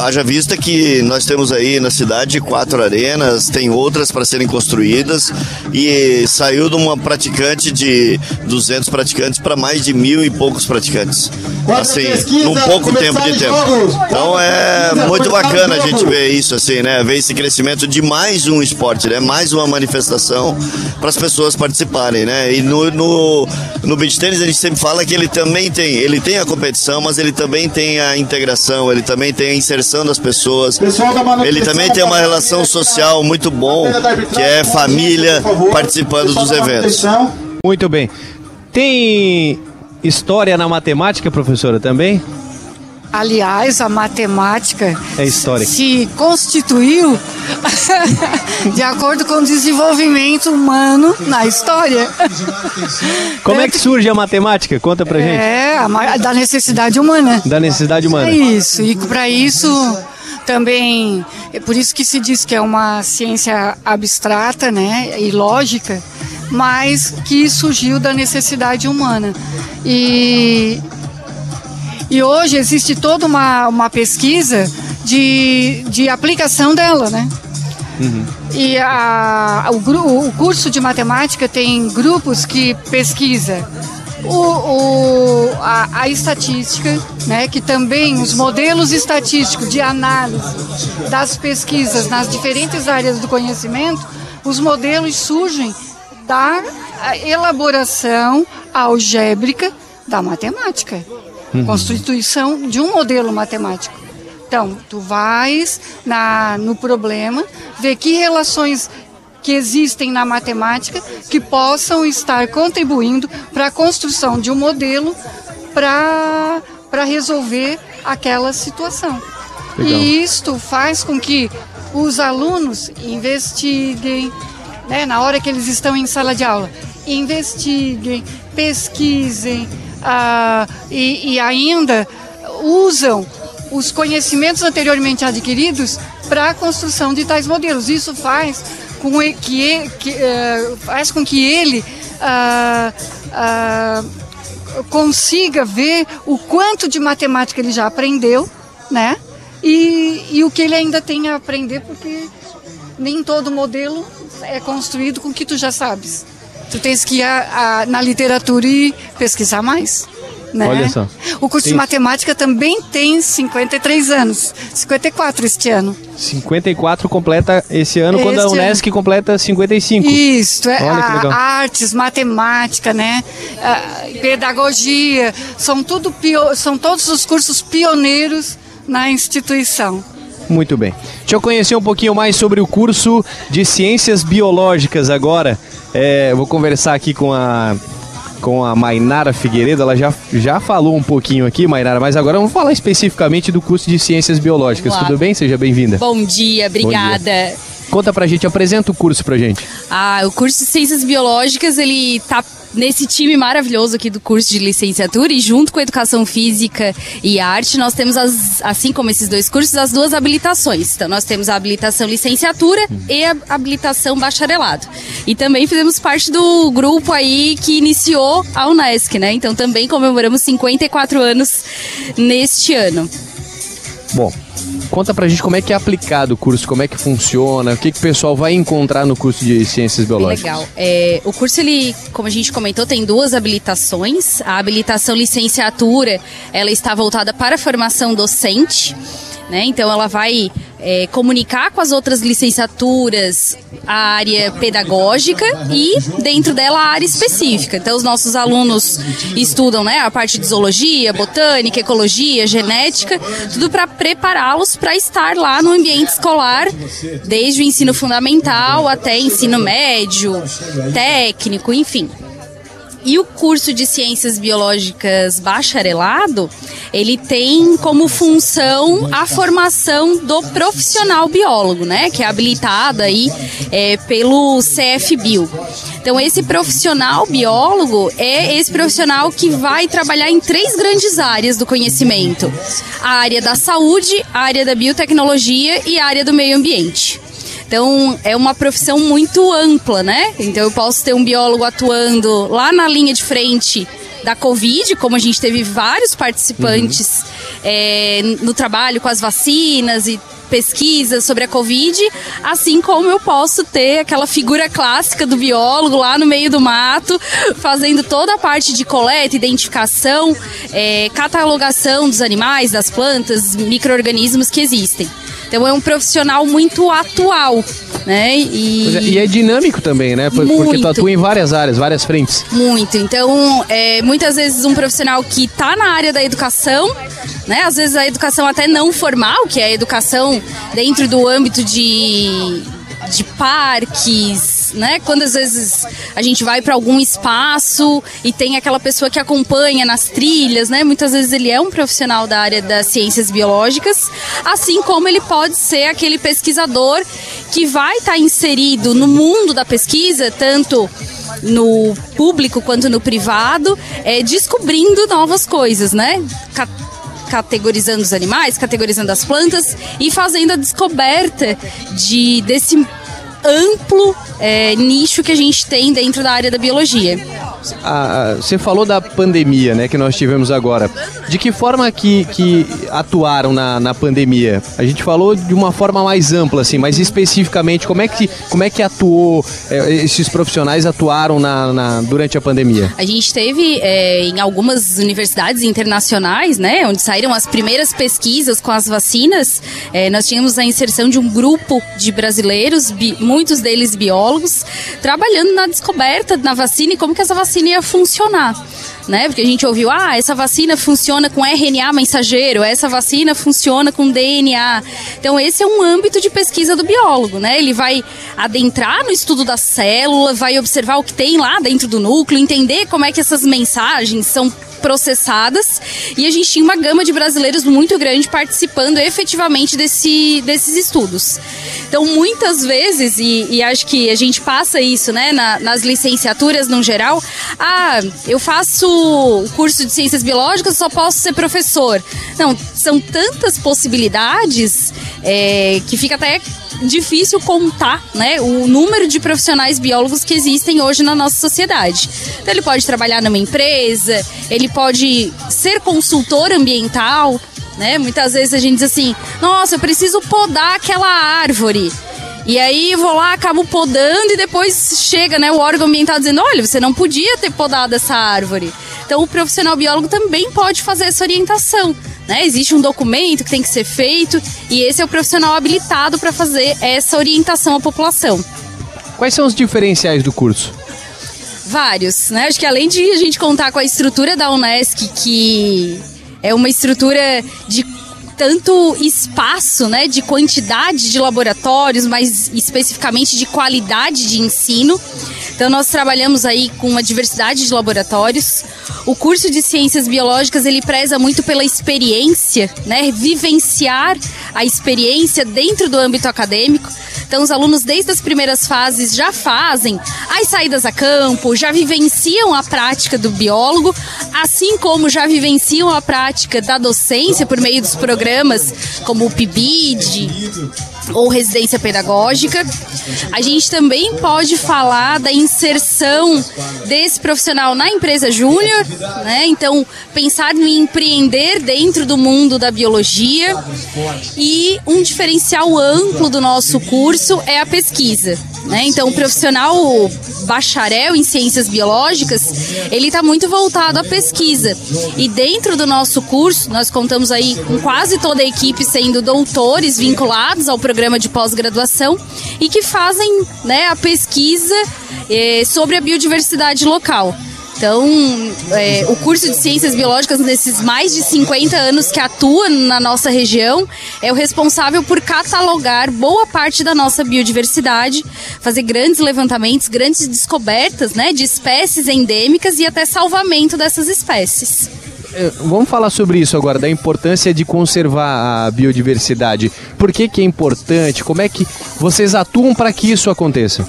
haja vista que nós temos aí na cidade quatro arenas, tem outras para serem construídas e saiu de uma praticante de 200 praticantes para mais de mil e poucos praticantes. Assim, num pouco tempo de tempo. Então é muito bacana a gente ver isso, assim, né? Ver esse crescimento de mais um esporte, né? Mais uma manifestação para as pessoas participarem, né? E no, no, no beach tênis a gente sempre fala que ele também tem, ele tem a competição, mas ele também tem a integração, ele também tem a inserção das pessoas. Ele também tem uma relação social muito bom, que é família participando dos eventos. Muito bem. Tem história na matemática, professora, também? Aliás, a matemática É se constituiu de acordo com o desenvolvimento humano na história. Como é que surge a matemática? Conta pra gente. É, a da necessidade humana. Da necessidade humana. É isso. E para isso também é por isso que se diz que é uma ciência abstrata, né, e lógica, mas que surgiu da necessidade humana. E e hoje existe toda uma, uma pesquisa de, de aplicação dela, né? E a, o, o curso de matemática tem grupos que pesquisa o, o- a, a estatística, né, que também os modelos estatísticos de análise das pesquisas nas diferentes áreas do conhecimento, os modelos surgem da elaboração algébrica da matemática, Uhum. constituição de um modelo matemático. Então, tu vais na, no problema, ver que relações que existem na matemática que possam estar contribuindo para a construção de um modelo para resolver aquela situação. Legal. E isto faz com que os alunos investiguem, né, na hora que eles estão em sala de aula, investiguem, pesquisem ah, e, e ainda usam os conhecimentos anteriormente adquiridos para a construção de tais modelos. Isso faz com que, que, eh, faz com que ele ah, ah, consiga ver o quanto de matemática ele já aprendeu, né? E, e o que ele ainda tem a aprender, porque nem todo modelo é construído com o que tu já sabes. Tu tens que ir a- a- na literatura e pesquisar mais. Né? Olha só. O curso de Tem- matemática também tem 53 anos, 54 este ano. 54 completa esse ano, quando a Este Unesc completa 55. Isso, é Olha que a- legal. artes, matemática, né? a- pedagogia, são tudo pio- são todos os cursos pioneiros na instituição. Muito bem. Deixa eu conhecer um pouquinho mais sobre o curso de Ciências Biológicas agora. É, eu vou conversar aqui com a com a Mainara Figueiredo, ela já, já falou um pouquinho aqui, Mainara, mas agora vamos falar especificamente do curso de Ciências Biológicas. Tudo bem? Seja bem-vinda. Bom dia, obrigada. Conta pra gente, apresenta o curso pra gente. Ah, o curso de Ciências Biológicas, ele tá nesse time maravilhoso aqui do curso de licenciatura e junto com Educação Física e Arte, nós temos, as, assim como esses dois cursos, as duas habilitações. Então, nós temos a habilitação licenciatura e a habilitação bacharelado. E também fizemos parte do grupo aí que iniciou a Unesc, né? Então, também comemoramos 54 anos neste ano. Bom, conta pra gente como é que é aplicado o curso, como é que funciona, o que, que o pessoal vai encontrar no curso de Ciências Biológicas. legal. É, o curso, ele, como a gente comentou, tem duas habilitações. A habilitação licenciatura, ela está voltada para a formação docente. Né? Então, ela vai é, comunicar com as outras licenciaturas a área pedagógica e, dentro dela, a área específica. Então, os nossos alunos estudam né, a parte de zoologia, botânica, ecologia, genética, tudo para prepará-los para estar lá no ambiente escolar, desde o ensino fundamental até ensino médio, técnico, enfim. E o curso de Ciências Biológicas bacharelado, ele tem como função a formação do profissional biólogo, né? Que é habilitado aí é, pelo CFBio. Então, esse profissional biólogo é esse profissional que vai trabalhar em três grandes áreas do conhecimento: a área da saúde, a área da biotecnologia e a área do meio ambiente. Então, é uma profissão muito ampla, né? Então, eu posso ter um biólogo atuando lá na linha de frente da Covid, como a gente teve vários participantes é, no trabalho com as vacinas e pesquisas sobre a Covid, assim como eu posso ter aquela figura clássica do biólogo lá no meio do mato, fazendo toda a parte de coleta, identificação, é, catalogação dos animais, das plantas, micro-organismos que existem. Então é um profissional muito atual, né? E, é, e é dinâmico também, né? Por- Porque tu Muito. atua em várias áreas, várias frentes. Muito. Então, é, muitas vezes um profissional que está na área da educação, né? Às vezes a educação até não formal, que é a educação dentro do âmbito de, de parques, né? Quando às vezes a gente vai para algum espaço e tem aquela pessoa que acompanha nas trilhas, né? Muitas vezes ele é um profissional da área das ciências biológicas, assim como ele pode ser aquele pesquisador que vai estar inserido no mundo da pesquisa, tanto no público quanto no privado, é, descobrindo novas coisas, né? Ca- categorizando os animais, categorizando as plantas e fazendo a descoberta de desse amplo é, nicho que a gente tem dentro da área da biologia. Ah, você falou da pandemia, né, que nós tivemos agora. De que forma que, que atuaram na, na pandemia? A gente falou de uma forma mais ampla, assim, mas especificamente, como é que, como é que atuou, eh, esses profissionais atuaram na, na- durante a pandemia? A gente teve é, em algumas universidades internacionais, né, onde saíram as primeiras pesquisas com as vacinas, é, nós tínhamos a inserção de um grupo de brasileiros, bi- muitos deles biólogos, trabalhando na descoberta na vacina e como que essa vacina ia funcionar. né? Porque a gente ouviu, ah, essa vacina funciona com RNA mensageiro, essa vacina funciona com DNA. Então esse é um âmbito de pesquisa do biólogo, né? Ele vai adentrar no estudo da célula, vai observar o que tem lá dentro do núcleo, entender como é que essas mensagens são processadas e a gente tinha uma gama de brasileiros muito grande participando efetivamente desse, desses estudos. Então, muitas vezes, e, e acho que a gente passa isso né, na, nas licenciaturas no geral, ah, eu faço o curso de ciências biológicas, só posso ser professor. Não, são tantas possibilidades é, que fica até difícil contar né, o número de profissionais biólogos que existem hoje na nossa sociedade. Então, ele pode trabalhar numa empresa, ele pode ser consultor ambiental, né? Muitas vezes a gente diz assim: nossa, eu preciso podar aquela árvore. E aí vou lá, acabo podando e depois chega né, o órgão ambiental dizendo: olha, você não podia ter podado essa árvore. Então o profissional biólogo também pode fazer essa orientação. Né? Existe um documento que tem que ser feito e esse é o profissional habilitado para fazer essa orientação à população. Quais são os diferenciais do curso? Vários, né? Acho que além de a gente contar com a estrutura da Unesc, que é uma estrutura de tanto espaço, né, de quantidade de laboratórios, mas especificamente de qualidade de ensino. Então nós trabalhamos aí com uma diversidade de laboratórios. O curso de ciências biológicas ele preza muito pela experiência, né, vivenciar a experiência dentro do âmbito acadêmico. Então os alunos desde as primeiras fases já fazem as saídas a campo, já vivenciam a prática do biólogo, assim como já vivenciam a prática da docência por meio dos programas como o PIBID, ou residência pedagógica. A gente também pode falar da inserção desse profissional na empresa júnior, né? Então, pensar em empreender dentro do mundo da biologia. E um diferencial amplo do nosso curso é a pesquisa. Né? Então, o profissional bacharel em ciências biológicas, ele está muito voltado à pesquisa. E dentro do nosso curso, nós contamos aí com quase toda a equipe sendo doutores vinculados ao programa de pós-graduação e que fazem né, a pesquisa eh, sobre a biodiversidade local. Então, é, o curso de Ciências Biológicas, nesses mais de 50 anos que atua na nossa região, é o responsável por catalogar boa parte da nossa biodiversidade, fazer grandes levantamentos, grandes descobertas né, de espécies endêmicas e até salvamento dessas espécies. É, vamos falar sobre isso agora, da importância de conservar a biodiversidade. Por que, que é importante? Como é que vocês atuam para que isso aconteça?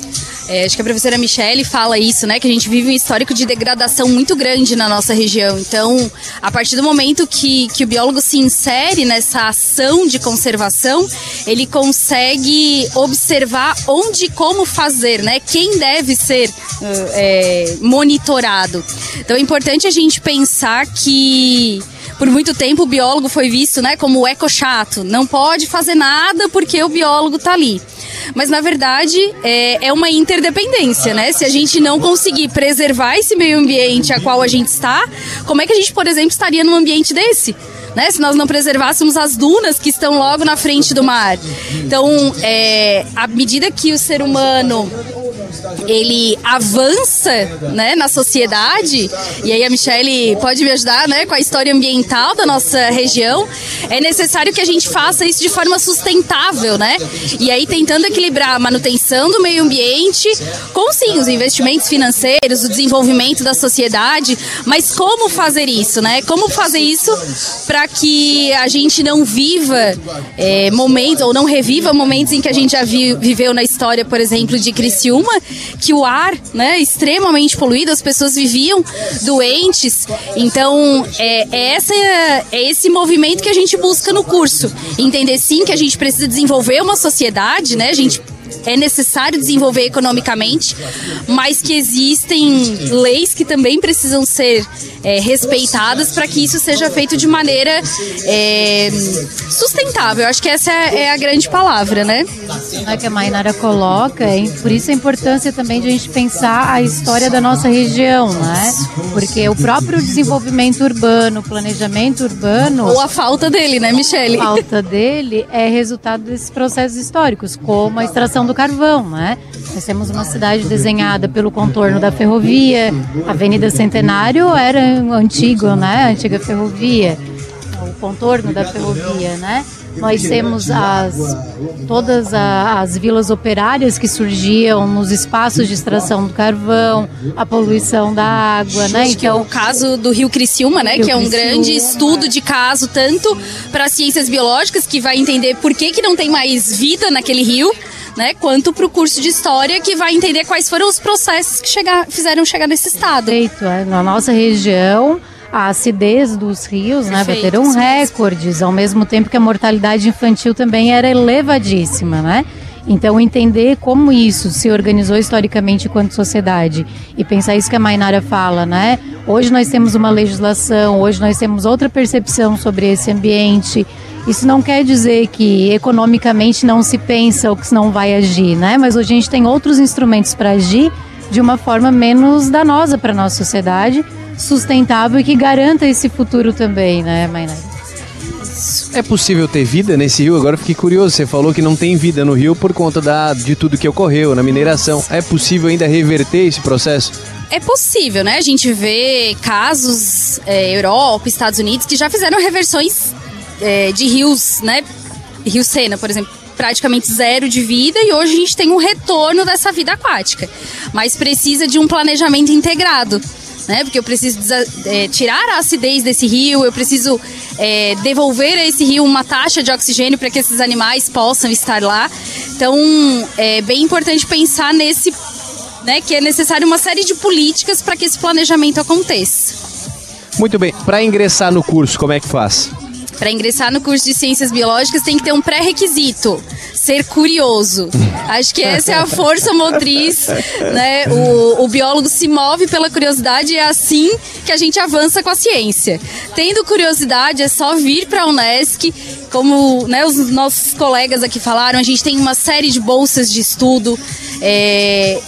É, acho que a professora Michele fala isso, né? Que a gente vive um histórico de degradação muito grande na nossa região. Então, a partir do momento que, que o biólogo se insere nessa ação de conservação, ele consegue observar onde e como fazer, né? Quem deve ser é, monitorado. Então, é importante a gente pensar que por muito tempo o biólogo foi visto, né, como o eco chato. Não pode fazer nada porque o biólogo tá ali. Mas na verdade é, é uma interdependência, né? Se a gente não conseguir preservar esse meio ambiente a qual a gente está, como é que a gente, por exemplo, estaria num ambiente desse? Né, se nós não preservássemos as dunas que estão logo na frente do mar. Então, é, à medida que o ser humano ele avança né, na sociedade, e aí a Michelle pode me ajudar né, com a história ambiental da nossa região, é necessário que a gente faça isso de forma sustentável, né? E aí tentando equilibrar a manutenção do meio ambiente com sim os investimentos financeiros, o desenvolvimento da sociedade, mas como fazer isso, né? Como fazer isso para que a gente não viva é, momentos ou não reviva momentos em que a gente já vi, viveu na história, por exemplo, de Criciúma, que o ar, né, extremamente poluído, as pessoas viviam doentes. Então, é, é, essa, é esse movimento que a gente busca no curso. Entender sim que a gente precisa desenvolver uma sociedade, né? A gente é necessário desenvolver economicamente, mas que existem leis que também precisam ser é, respeitadas para que isso seja feito de maneira é, sustentável. Eu acho que essa é, é, a grande palavra, né? É que a Mainara coloca, é, por isso a importância também de a gente pensar a história da nossa região, né? Porque o próprio desenvolvimento urbano, planejamento urbano. Ou a falta dele, né, Michele? A falta dele é resultado desses processos históricos, como a extração extração do carvão, né? Nós temos uma cidade desenhada pelo contorno da ferrovia. A Avenida Centenário era antigo, né? Antiga ferrovia, o contorno da ferrovia, né? Nós temos as, todas as vilas operárias que surgiam nos espaços de extração do carvão, a poluição da água, né? É o caso do Rio Criciúma, né? Rio que é um Criciúma. grande estudo de caso, tanto para ciências biológicas, que vai entender por que, que não tem mais vida naquele rio, né? Quanto para o curso de história, que vai entender quais foram os processos que chegar, fizeram chegar nesse estado. Perfeito. é. Na nossa região, a acidez dos rios né, Perfeito, bateram recordes, ao mesmo tempo que a mortalidade infantil também era elevadíssima, né? Então, entender como isso se organizou historicamente enquanto sociedade e pensar isso que a Mainara fala, né? Hoje nós temos uma legislação, hoje nós temos outra percepção sobre esse ambiente. Isso não quer dizer que economicamente não se pensa ou que não vai agir, né? Mas hoje a gente tem outros instrumentos para agir de uma forma menos danosa para a nossa sociedade, sustentável e que garanta esse futuro também, né, Mainara? É possível ter vida nesse rio? Agora eu fiquei curioso. Você falou que não tem vida no rio por conta da, de tudo que ocorreu na mineração. É possível ainda reverter esse processo? É possível, né? A gente vê casos, é, Europa, Estados Unidos, que já fizeram reversões é, de rios, né? Rio Sena, por exemplo, praticamente zero de vida e hoje a gente tem um retorno dessa vida aquática. Mas precisa de um planejamento integrado. Né? Porque eu preciso é, tirar a acidez desse rio, eu preciso é, devolver a esse rio uma taxa de oxigênio para que esses animais possam estar lá. Então, é bem importante pensar nesse né, que é necessário uma série de políticas para que esse planejamento aconteça. Muito bem. Para ingressar no curso, como é que faz? Para ingressar no curso de Ciências Biológicas tem que ter um pré-requisito, ser curioso. Acho que essa é a força motriz, né? O, o biólogo se move pela curiosidade e é assim que a gente avança com a ciência. Tendo curiosidade é só vir para a Unesc, como né, os nossos colegas aqui falaram, a gente tem uma série de bolsas de estudo. é,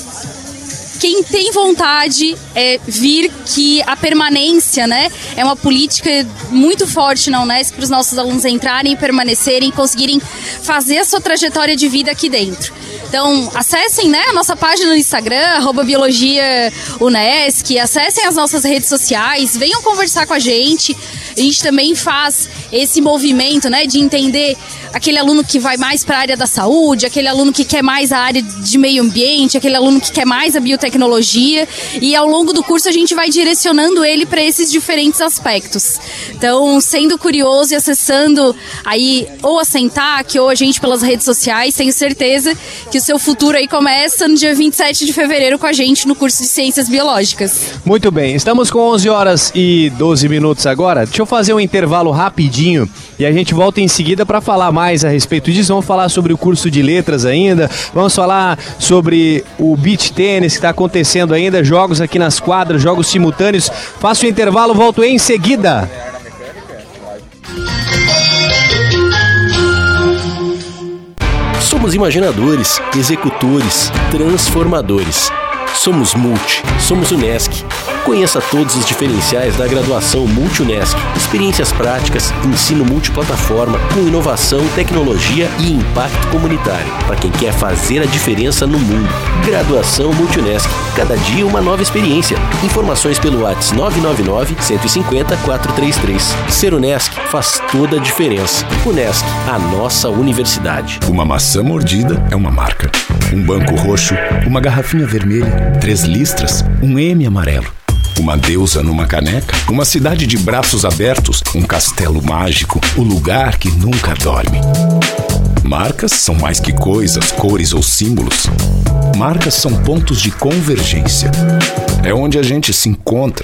quem tem vontade é vir que a permanência, né, é uma política muito forte na Unesp para os nossos alunos entrarem permanecerem, conseguirem fazer a sua trajetória de vida aqui dentro. Então, acessem né, a nossa página no Instagram, Biologia Unesc, acessem as nossas redes sociais, venham conversar com a gente. A gente também faz esse movimento né, de entender aquele aluno que vai mais para a área da saúde, aquele aluno que quer mais a área de meio ambiente, aquele aluno que quer mais a biotecnologia. E ao longo do curso a gente vai direcionando ele para esses diferentes aspectos. Então, sendo curioso e acessando aí ou a Sentac ou a gente pelas redes sociais, tenho certeza que o seu futuro aí começa no dia 27 de fevereiro com a gente no curso de Ciências Biológicas. Muito bem, estamos com 11 horas e 12 minutos agora. Deixa eu fazer um intervalo rapidinho e a gente volta em seguida para falar mais a respeito disso. Vamos falar sobre o curso de letras ainda, vamos falar sobre o beach tênis que está acontecendo ainda, jogos aqui nas quadras, jogos simultâneos. Faço o intervalo, volto em seguida. Somos imaginadores, executores, transformadores. Somos Multi, somos Unesc. Conheça todos os diferenciais da graduação Multi-Unesc. Experiências práticas, ensino multiplataforma, com inovação, tecnologia e impacto comunitário. Para quem quer fazer a diferença no mundo. Graduação Multi-Unesc. Cada dia uma nova experiência. Informações pelo WhatsApp 999 150 433. Ser Unesc faz toda a diferença. Unesc, a nossa universidade. Uma maçã mordida é uma marca. Um banco roxo, uma garrafinha vermelha, três listras, um M amarelo. Uma deusa numa caneca, uma cidade de braços abertos, um castelo mágico, o lugar que nunca dorme. Marcas são mais que coisas, cores ou símbolos. Marcas são pontos de convergência. É onde a gente se encontra,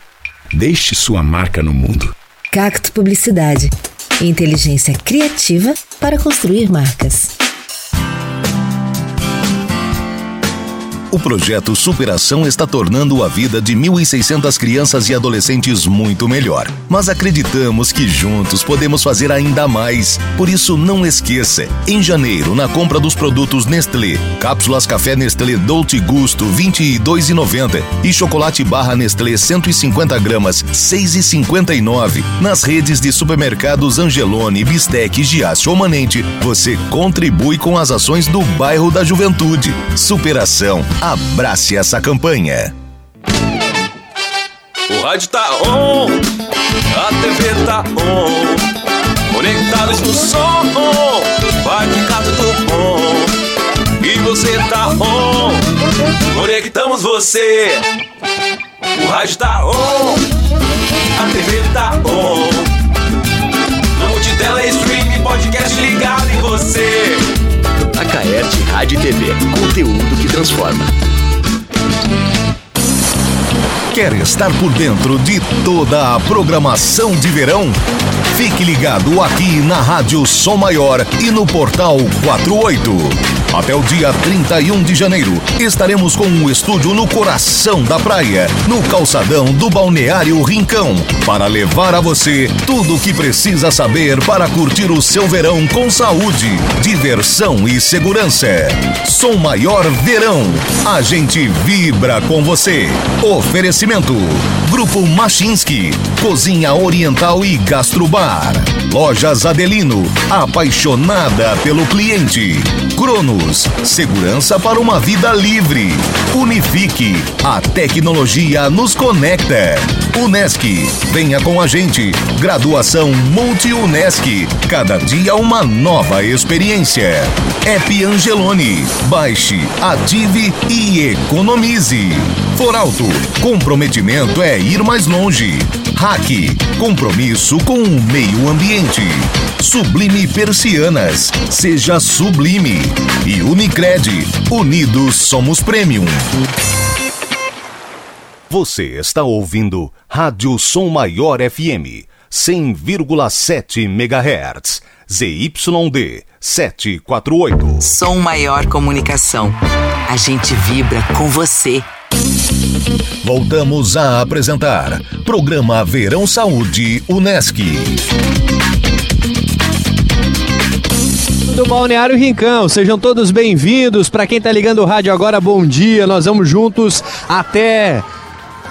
Deixe sua marca no mundo. Cacto Publicidade. Inteligência criativa para construir marcas. O projeto Superação está tornando a vida de 1.600 crianças e adolescentes muito melhor. Mas acreditamos que juntos podemos fazer ainda mais. Por isso, não esqueça: em janeiro, na compra dos produtos Nestlé, cápsulas café Nestlé Dolce Gusto R$ 22,90 e chocolate barra Nestlé 150 gramas R$ 6,59, nas redes de supermercados Angelone, Bistec, Giasse ou Manente, você contribui com as ações do bairro da Juventude. Superação. Abrace essa campanha. O rádio tá on, a TV tá on, conectados no som, vai ficar tudo bom. E você tá on, conectamos você. O rádio tá on, a TV tá on, multitela stream, podcast ligado em você. Acaerte Rádio TV, conteúdo que transforma. Quer estar por dentro de toda a programação de verão? Fique ligado aqui na Rádio Som Maior e no Portal 48. Até o dia 31 de janeiro, estaremos com um estúdio no coração da praia, no calçadão do Balneário Rincão, para levar a você tudo o que precisa saber para curtir o seu verão com saúde, diversão e segurança. Som Maior Verão. A gente vibra com você. Oferecimento: Grupo Machinski, Cozinha Oriental e Gastrobar. Lojas Adelino, apaixonada pelo cliente. Cronos, segurança para uma vida livre. Unifique, a tecnologia nos conecta. Unesc, venha com a gente. Graduação Multi-Unesc, cada dia uma nova experiência. App Angelone, baixe, ative e economize. Foralto, comprometimento é ir mais longe. Hack, compromisso com o meio ambiente. Sublime Persianas, seja sublime. E Unicred, unidos somos premium. Você está ouvindo Rádio Som Maior FM, 100,7 MHz. ZYD 748. Som Maior Comunicação. A gente vibra com você. Voltamos a apresentar Programa Verão Saúde Unesc. Do Balneário Rincão, sejam todos bem-vindos. Para quem tá ligando o rádio agora, bom dia. Nós vamos juntos até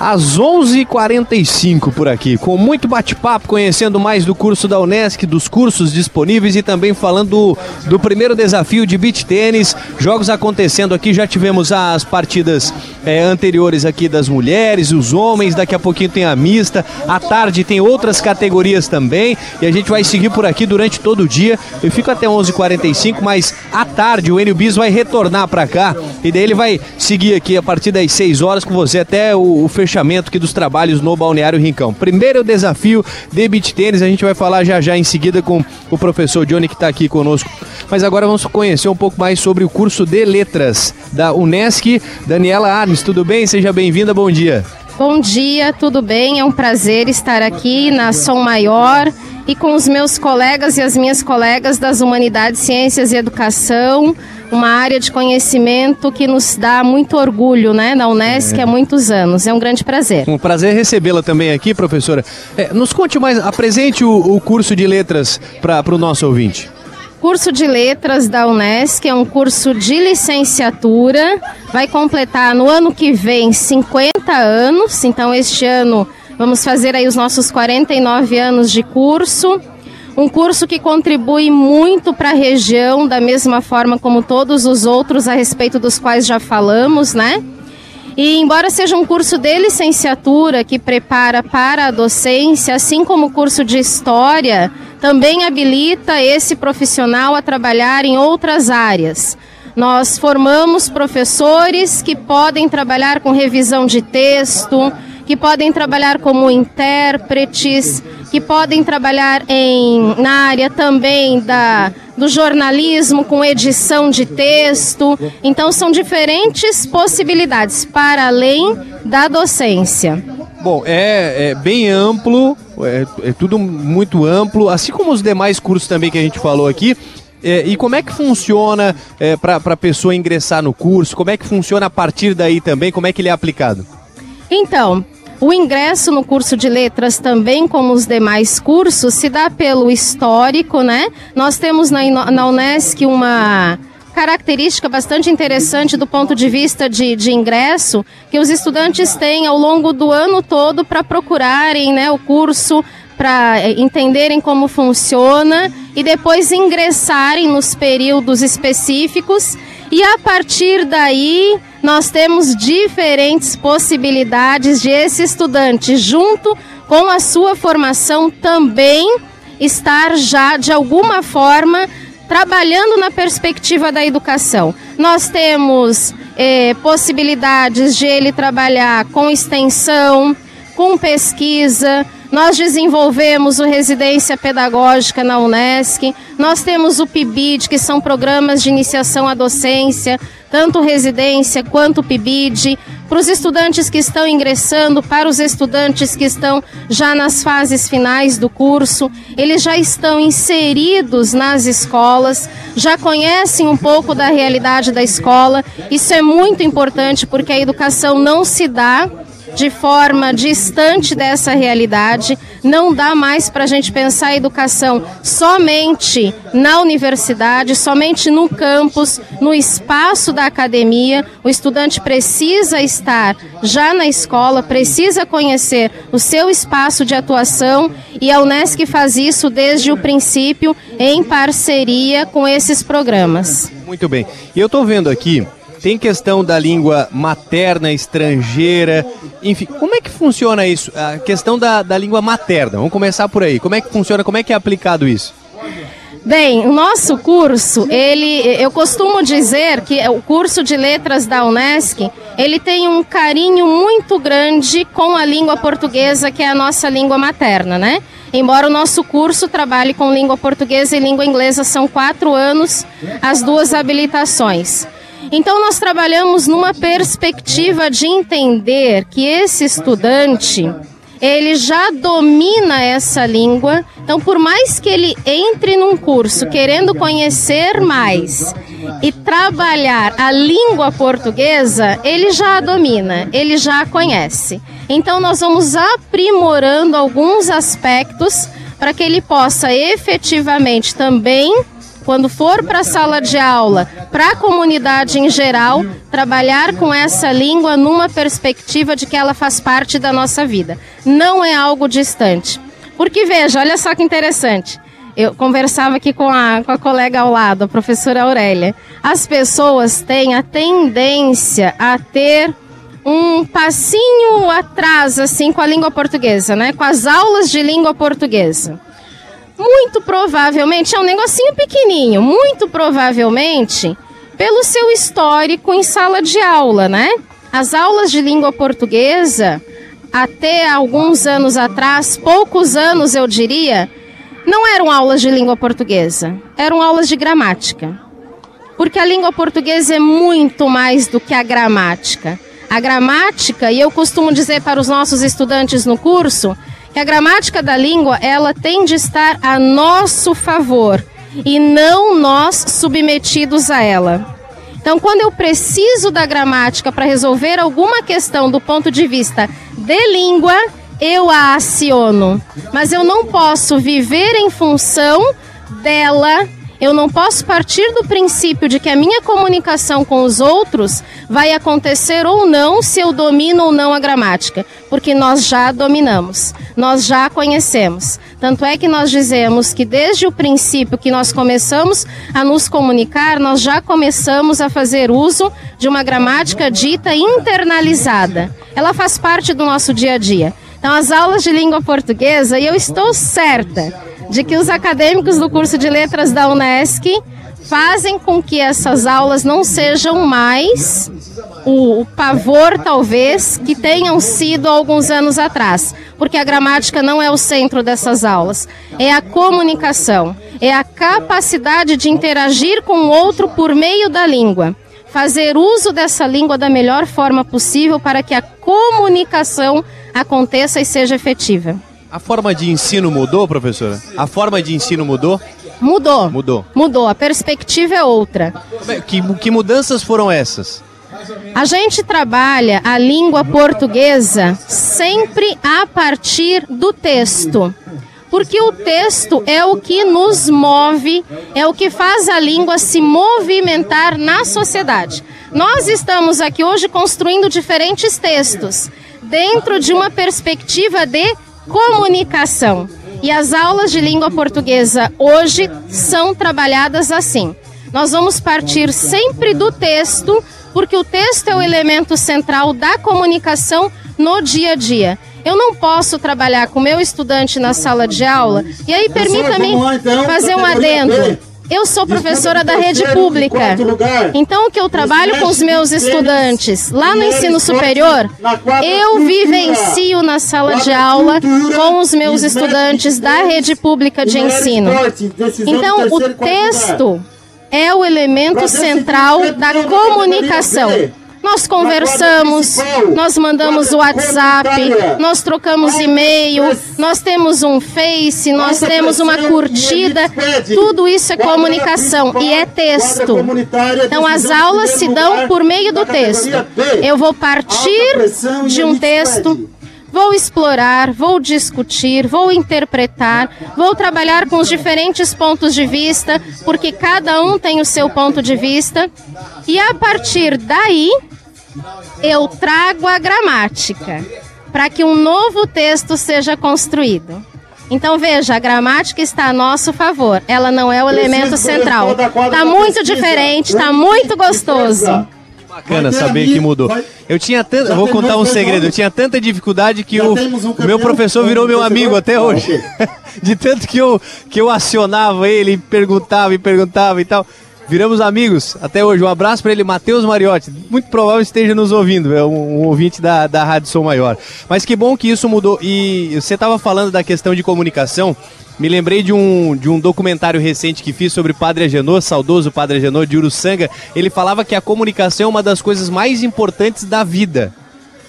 às 11h45 por aqui, com muito bate-papo, conhecendo mais do curso da Unesc, dos cursos disponíveis e também falando do, do primeiro desafio de beach tênis. Jogos acontecendo aqui, já tivemos as partidas é, anteriores aqui das mulheres, os homens, daqui a pouquinho tem a mista, à tarde tem outras categorias também e a gente vai seguir por aqui durante todo o dia. Eu fico até 11h45, mas à tarde o Enio Bis vai retornar para cá e daí ele vai seguir aqui a partir das 6 horas com você até o, o fechamento aqui dos trabalhos no Balneário Rincão. Primeiro desafio de beach tênis, a gente vai falar já já em seguida com o professor Johnny que está aqui conosco. Mas agora vamos conhecer um pouco mais sobre o curso de letras da Unesc. Daniela Arnes, tudo bem? Seja bem-vinda, bom dia. Bom dia, tudo bem? É um prazer estar aqui na Som Maior e com os meus colegas e as minhas colegas das Humanidades, Ciências e Educação, uma área de conhecimento que nos dá muito orgulho, né, na Unesc É. há muitos anos. É um grande prazer. Um prazer recebê-la também aqui, professora. É, nos conte mais, apresente o, o curso de letras para o nosso ouvinte. Curso de Letras da Unesc é um curso de licenciatura, vai completar no ano que vem 50 anos, então este ano vamos fazer aí os nossos 49 anos de curso. Um curso que contribui muito para a região, da mesma forma como todos os outros a respeito dos quais já falamos, né? E embora seja um curso de licenciatura que prepara para a docência, assim como o curso de história, também habilita esse profissional a trabalhar em outras áreas. Nós formamos professores que podem trabalhar com revisão de texto, que podem trabalhar como intérpretes, que podem trabalhar em, na área também da, do jornalismo com edição de texto. Então, são diferentes possibilidades para além da docência. Bom, é, é bem amplo, é, é tudo muito amplo, assim como os demais cursos também que a gente falou aqui. É, e como é que funciona é, para a pessoa ingressar no curso? Como é que funciona a partir daí também? Como é que ele é aplicado? Então, o ingresso no curso de letras, também como os demais cursos, se dá pelo histórico, né? Nós temos na, na Unesc uma característica bastante interessante do ponto de vista de, de ingresso que os estudantes têm ao longo do ano todo para procurarem né, o curso, para entenderem como funciona e depois ingressarem nos períodos específicos. E a partir daí, nós temos diferentes possibilidades de esse estudante, junto com a sua formação, também estar já de alguma forma trabalhando na perspectiva da educação. Nós temos eh, possibilidades de ele trabalhar com extensão, com pesquisa, nós desenvolvemos o Residência Pedagógica na Unesc, nós temos o PIBID, que são programas de iniciação à docência, tanto residência quanto PIBID, para os estudantes que estão ingressando, para os estudantes que estão já nas fases finais do curso, eles já estão inseridos nas escolas, já conhecem um pouco da realidade da escola. Isso é muito importante porque a educação não se dá de forma distante dessa realidade. Não dá mais para a gente pensar a educação somente na universidade, somente no campus, no espaço da academia. O estudante precisa estar já na escola, precisa conhecer o seu espaço de atuação e a Unesc faz isso desde o princípio em parceria com esses programas. Muito bem. E eu estou vendo aqui tem questão da língua materna, estrangeira, enfim, como é que funciona isso? A questão da, da língua materna, vamos começar por aí. Como é que funciona, como é que é aplicado isso? Bem, o nosso curso, ele, eu costumo dizer que o curso de letras da Unesc, ele tem um carinho muito grande com a língua portuguesa, que é a nossa língua materna, né? Embora o nosso curso trabalhe com língua portuguesa e língua inglesa, são quatro anos as duas habilitações. Então, nós trabalhamos numa perspectiva de entender que esse estudante ele já domina essa língua. Então, por mais que ele entre num curso querendo conhecer mais e trabalhar a língua portuguesa, ele já a domina, ele já a conhece. Então, nós vamos aprimorando alguns aspectos para que ele possa efetivamente também quando for para a sala de aula, para a comunidade em geral, trabalhar com essa língua numa perspectiva de que ela faz parte da nossa vida. Não é algo distante. Porque veja, olha só que interessante. Eu conversava aqui com a, com a colega ao lado, a professora Aurélia. As pessoas têm a tendência a ter um passinho atrás, assim, com a língua portuguesa, né? Com as aulas de língua portuguesa. Muito provavelmente, é um negocinho pequenininho, muito provavelmente pelo seu histórico em sala de aula, né? As aulas de língua portuguesa, até alguns anos atrás, poucos anos eu diria, não eram aulas de língua portuguesa, eram aulas de gramática. Porque a língua portuguesa é muito mais do que a gramática. A gramática, e eu costumo dizer para os nossos estudantes no curso, que a gramática da língua ela tem de estar a nosso favor e não nós submetidos a ela. Então, quando eu preciso da gramática para resolver alguma questão do ponto de vista de língua, eu a aciono. Mas eu não posso viver em função dela eu não posso partir do princípio de que a minha comunicação com os outros vai acontecer ou não se eu domino ou não a gramática, porque nós já dominamos, nós já conhecemos. Tanto é que nós dizemos que desde o princípio que nós começamos a nos comunicar, nós já começamos a fazer uso de uma gramática dita internalizada. Ela faz parte do nosso dia a dia. Então, as aulas de língua portuguesa, e eu estou certa de que os acadêmicos do curso de letras da Unesc fazem com que essas aulas não sejam mais o, o, pavor, talvez, que tenham sido alguns anos atrás, porque a gramática não é o centro dessas aulas, é a comunicação, é a capacidade de interagir com o outro por meio da língua. Fazer uso dessa língua da melhor forma possível para que a comunicação aconteça e seja efetiva. A forma de ensino mudou, professora? A forma de ensino mudou? Mudou. Mudou. Mudou. A perspectiva é outra. Que, que mudanças foram essas? A gente trabalha a língua portuguesa sempre a partir do texto. Porque o texto é o que nos move, é o que faz a língua se movimentar na sociedade. Nós estamos aqui hoje construindo diferentes textos, dentro de uma perspectiva de comunicação. E as aulas de língua portuguesa hoje são trabalhadas assim. Nós vamos partir sempre do texto, porque o texto é o elemento central da comunicação no dia a dia. Eu não posso trabalhar com meu estudante na sala de aula. E aí, permita-me então, fazer um adendo. Eu sou professora da rede pública. Então, o que eu trabalho com os meus estudantes lá no ensino superior, eu vivencio na sala de aula com os meus estudantes da rede pública de ensino. Então, o texto é o elemento central da comunicação. Nós conversamos, nós mandamos WhatsApp, nós trocamos e-mail, nós temos um Face, nós temos uma curtida. Tudo isso é comunicação e é texto. Então as aulas se dão por meio do texto. Eu vou partir de um texto Vou explorar, vou discutir, vou interpretar, vou trabalhar com os diferentes pontos de vista, porque cada um tem o seu ponto de vista. E a partir daí, eu trago a gramática para que um novo texto seja construído. Então veja, a gramática está a nosso favor. Ela não é o elemento central. Está muito diferente, está muito gostoso. Bacana saber que mudou. Eu tinha tanta, vou contar um segredo. Eu tinha tanta dificuldade que o, o meu professor virou meu amigo até hoje. De tanto que eu que eu acionava ele, perguntava e perguntava e tal. Viramos amigos até hoje. Um abraço para ele, Matheus Mariotti. Muito provável esteja nos ouvindo, é um, um ouvinte da, da Rádio Som Maior. Mas que bom que isso mudou. E você estava falando da questão de comunicação. Me lembrei de um, de um documentário recente que fiz sobre Padre Agenor, saudoso Padre Agenor de Uruçanga. Ele falava que a comunicação é uma das coisas mais importantes da vida.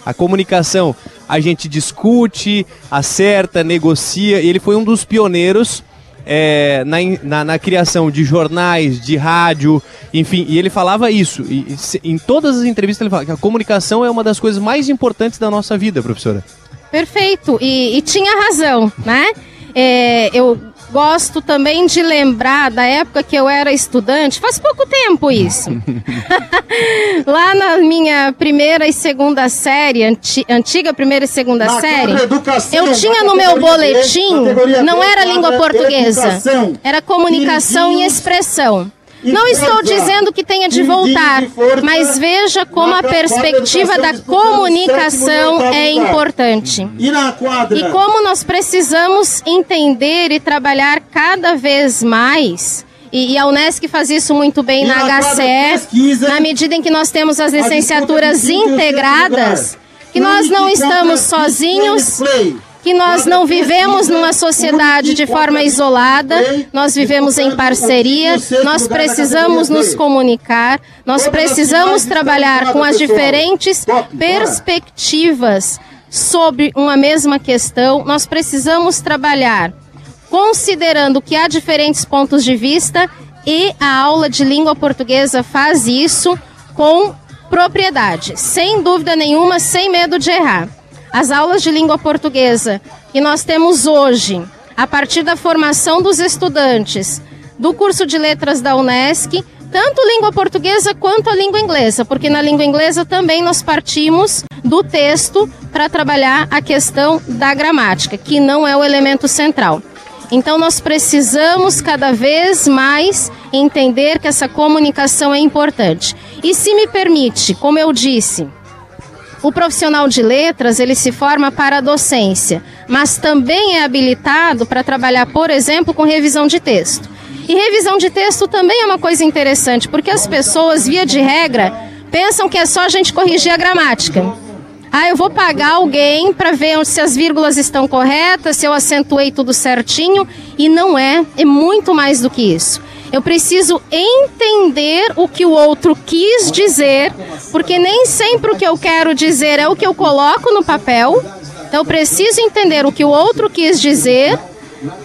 A comunicação, a gente discute, acerta, negocia. Ele foi um dos pioneiros é, na, na, na, criação de jornais, de rádio, enfim, e ele falava isso. E, em todas as entrevistas ele fala que a comunicação é uma das coisas mais importantes da nossa vida, professora. Perfeito, e, e tinha razão, né? É, eu gosto também de lembrar da época que eu era estudante, faz pouco tempo isso. Lá na minha primeira e segunda série, anti, antiga primeira e segunda na série, eu tinha no meu boletim, não era língua portuguesa, era comunicação e expressão. Não estou dizendo que tenha de voltar, mas veja como a perspectiva da comunicação é importante. E como nós precisamos entender e trabalhar cada vez mais. E, a Unesc faz isso muito bem na HCE, na medida em que nós temos as licenciaturas integradas, que nós não estamos sozinhos que nós não vivemos numa sociedade de forma isolada, nós vivemos em parceria, nós precisamos nos comunicar, nós precisamos trabalhar com as diferentes perspectivas sobre uma mesma questão, nós precisamos trabalhar considerando que há diferentes pontos de vista e a aula de língua portuguesa faz isso com propriedade, sem dúvida nenhuma, sem medo de errar. As aulas de língua portuguesa que nós temos hoje, a partir da formação dos estudantes do curso de letras da Unesc, tanto língua portuguesa quanto a língua inglesa, porque na língua inglesa também nós partimos do texto para trabalhar a questão da gramática, que não é o elemento central. Então nós precisamos cada vez mais entender que essa comunicação é importante. E se me permite, como eu disse, o profissional de letras, ele se forma para a docência, mas também é habilitado para trabalhar, por exemplo, com revisão de texto. E revisão de texto também é uma coisa interessante, porque as pessoas, via de regra, pensam que é só a gente corrigir a gramática. Ah, eu vou pagar alguém para ver se as vírgulas estão corretas, se eu acentuei tudo certinho, e não é, é muito mais do que isso. Eu preciso entender o que o outro quis dizer, porque nem sempre o que eu quero dizer é o que eu coloco no papel. Então eu preciso entender o que o outro quis dizer,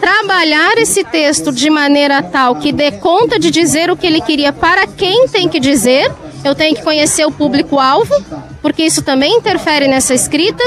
trabalhar esse texto de maneira tal que dê conta de dizer o que ele queria para quem tem que dizer. Eu tenho que conhecer o público-alvo, porque isso também interfere nessa escrita.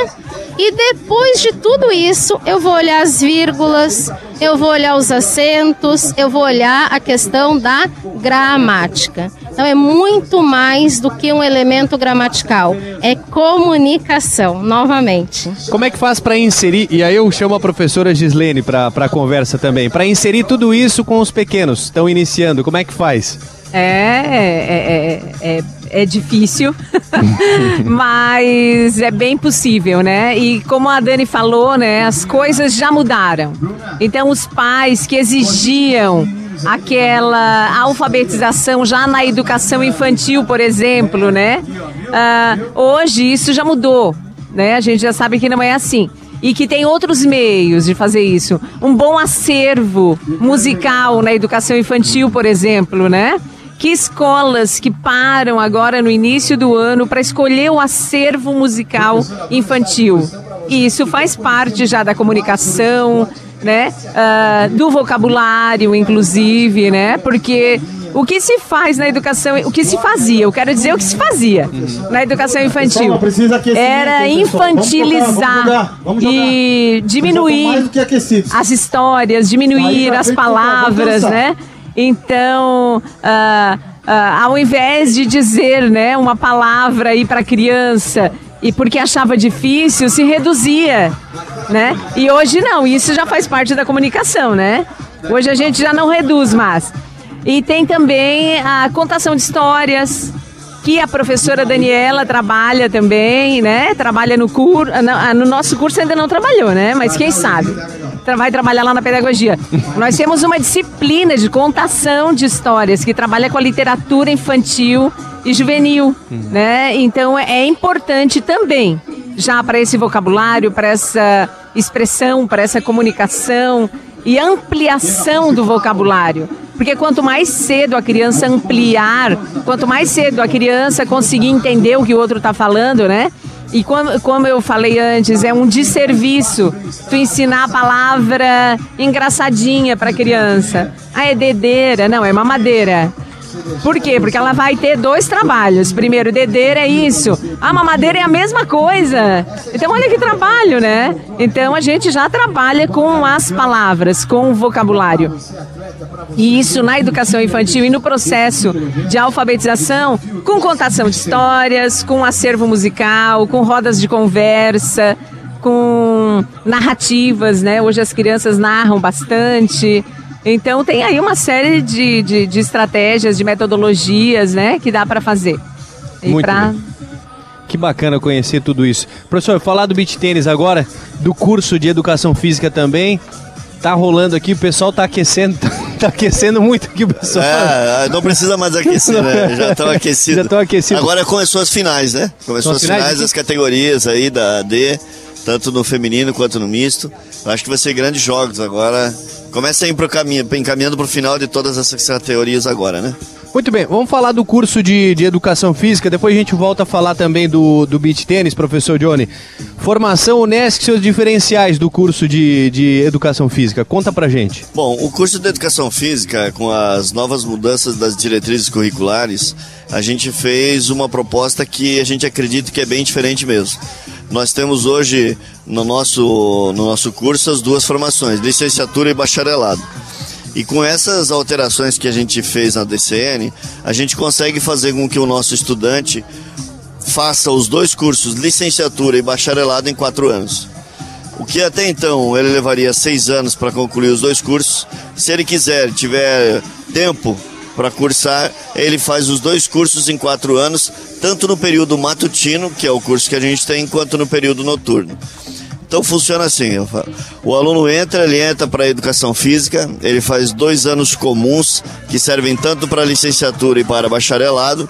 E depois de tudo isso, eu vou olhar as vírgulas, eu vou olhar os acentos, eu vou olhar a questão da gramática. Então é muito mais do que um elemento gramatical, é comunicação, novamente. Como é que faz para inserir, e aí eu chamo a professora Gislene para a conversa também, para inserir tudo isso com os pequenos, estão iniciando, como é que faz? É, é, é, é, é difícil, mas é bem possível, né? E como a Dani falou, né, as coisas já mudaram. Então os pais que exigiam aquela alfabetização já na educação infantil, por exemplo, né? Ah, hoje isso já mudou, né? A gente já sabe que não é assim e que tem outros meios de fazer isso. Um bom acervo musical na educação infantil, por exemplo, né? Que escolas que param agora no início do ano para escolher o acervo musical infantil. E isso faz parte já da comunicação, né? Uh, do vocabulário, inclusive, né? Porque o que se faz na educação, o que se fazia, eu quero dizer o que se fazia na educação infantil, era infantilizar e diminuir as histórias, diminuir as palavras, né? Então, uh, uh, ao invés de dizer, né, uma palavra aí para criança e porque achava difícil, se reduzia, né? E hoje não, isso já faz parte da comunicação, né? Hoje a gente já não reduz mais. E tem também a contação de histórias, que a professora Daniela trabalha também, né? Trabalha no curso, no nosso curso ainda não trabalhou, né? Mas quem sabe? Vai trabalhar lá na pedagogia. Nós temos uma disciplina de contação de histórias que trabalha com a literatura infantil e juvenil, né? Então é importante também já para esse vocabulário, para essa expressão, para essa comunicação e ampliação do vocabulário. Porque quanto mais cedo a criança ampliar, quanto mais cedo a criança conseguir entender o que o outro está falando, né? E como, como eu falei antes, é um desserviço tu ensinar a palavra engraçadinha para criança. Ah, é dedeira. Não, é mamadeira. Por quê? Porque ela vai ter dois trabalhos. Primeiro, dedeira é isso. A mamadeira é a mesma coisa. Então, olha que trabalho, né? Então, a gente já trabalha com as palavras, com o vocabulário. E isso na educação infantil e no processo de alfabetização, com contação de histórias, com acervo musical, com rodas de conversa, com narrativas, né? Hoje as crianças narram bastante. Então tem aí uma série de, de, de estratégias, de metodologias, né, que dá para fazer. E Muito pra... bem. Que bacana conhecer tudo isso. Professor, falar do beach tênis agora, do curso de educação física também. Tá rolando aqui, o pessoal tá aquecendo, tá, tá aquecendo muito aqui, o pessoal. É, não precisa mais aquecer, né? Já estão aquecidos. Já estão aquecidos. Agora começou as finais, né? Começou São as finais finais das categorias aí da D, tanto no feminino quanto no misto. Eu acho que vai ser grandes jogos agora. Começa a ir pro caminho, encaminhando pro final de todas essas categorias agora, né? Muito bem, vamos falar do curso de, de educação física, depois a gente volta a falar também do, do beach tênis, professor Johnny. Formação Unesc, seus diferenciais do curso de, de educação física. Conta pra gente. Bom, o curso de Educação Física, com as novas mudanças das diretrizes curriculares, a gente fez uma proposta que a gente acredita que é bem diferente mesmo. Nós temos hoje no nosso, no nosso curso as duas formações, licenciatura e bacharelado. E com essas alterações que a gente fez na DCN, a gente consegue fazer com que o nosso estudante faça os dois cursos, licenciatura e bacharelado, em quatro anos. O que até então ele levaria seis anos para concluir os dois cursos. Se ele quiser, tiver tempo para cursar, ele faz os dois cursos em quatro anos, tanto no período matutino, que é o curso que a gente tem, quanto no período noturno. Então funciona assim: o aluno entra, ele entra para a educação física, ele faz dois anos comuns que servem tanto para licenciatura e para bacharelado,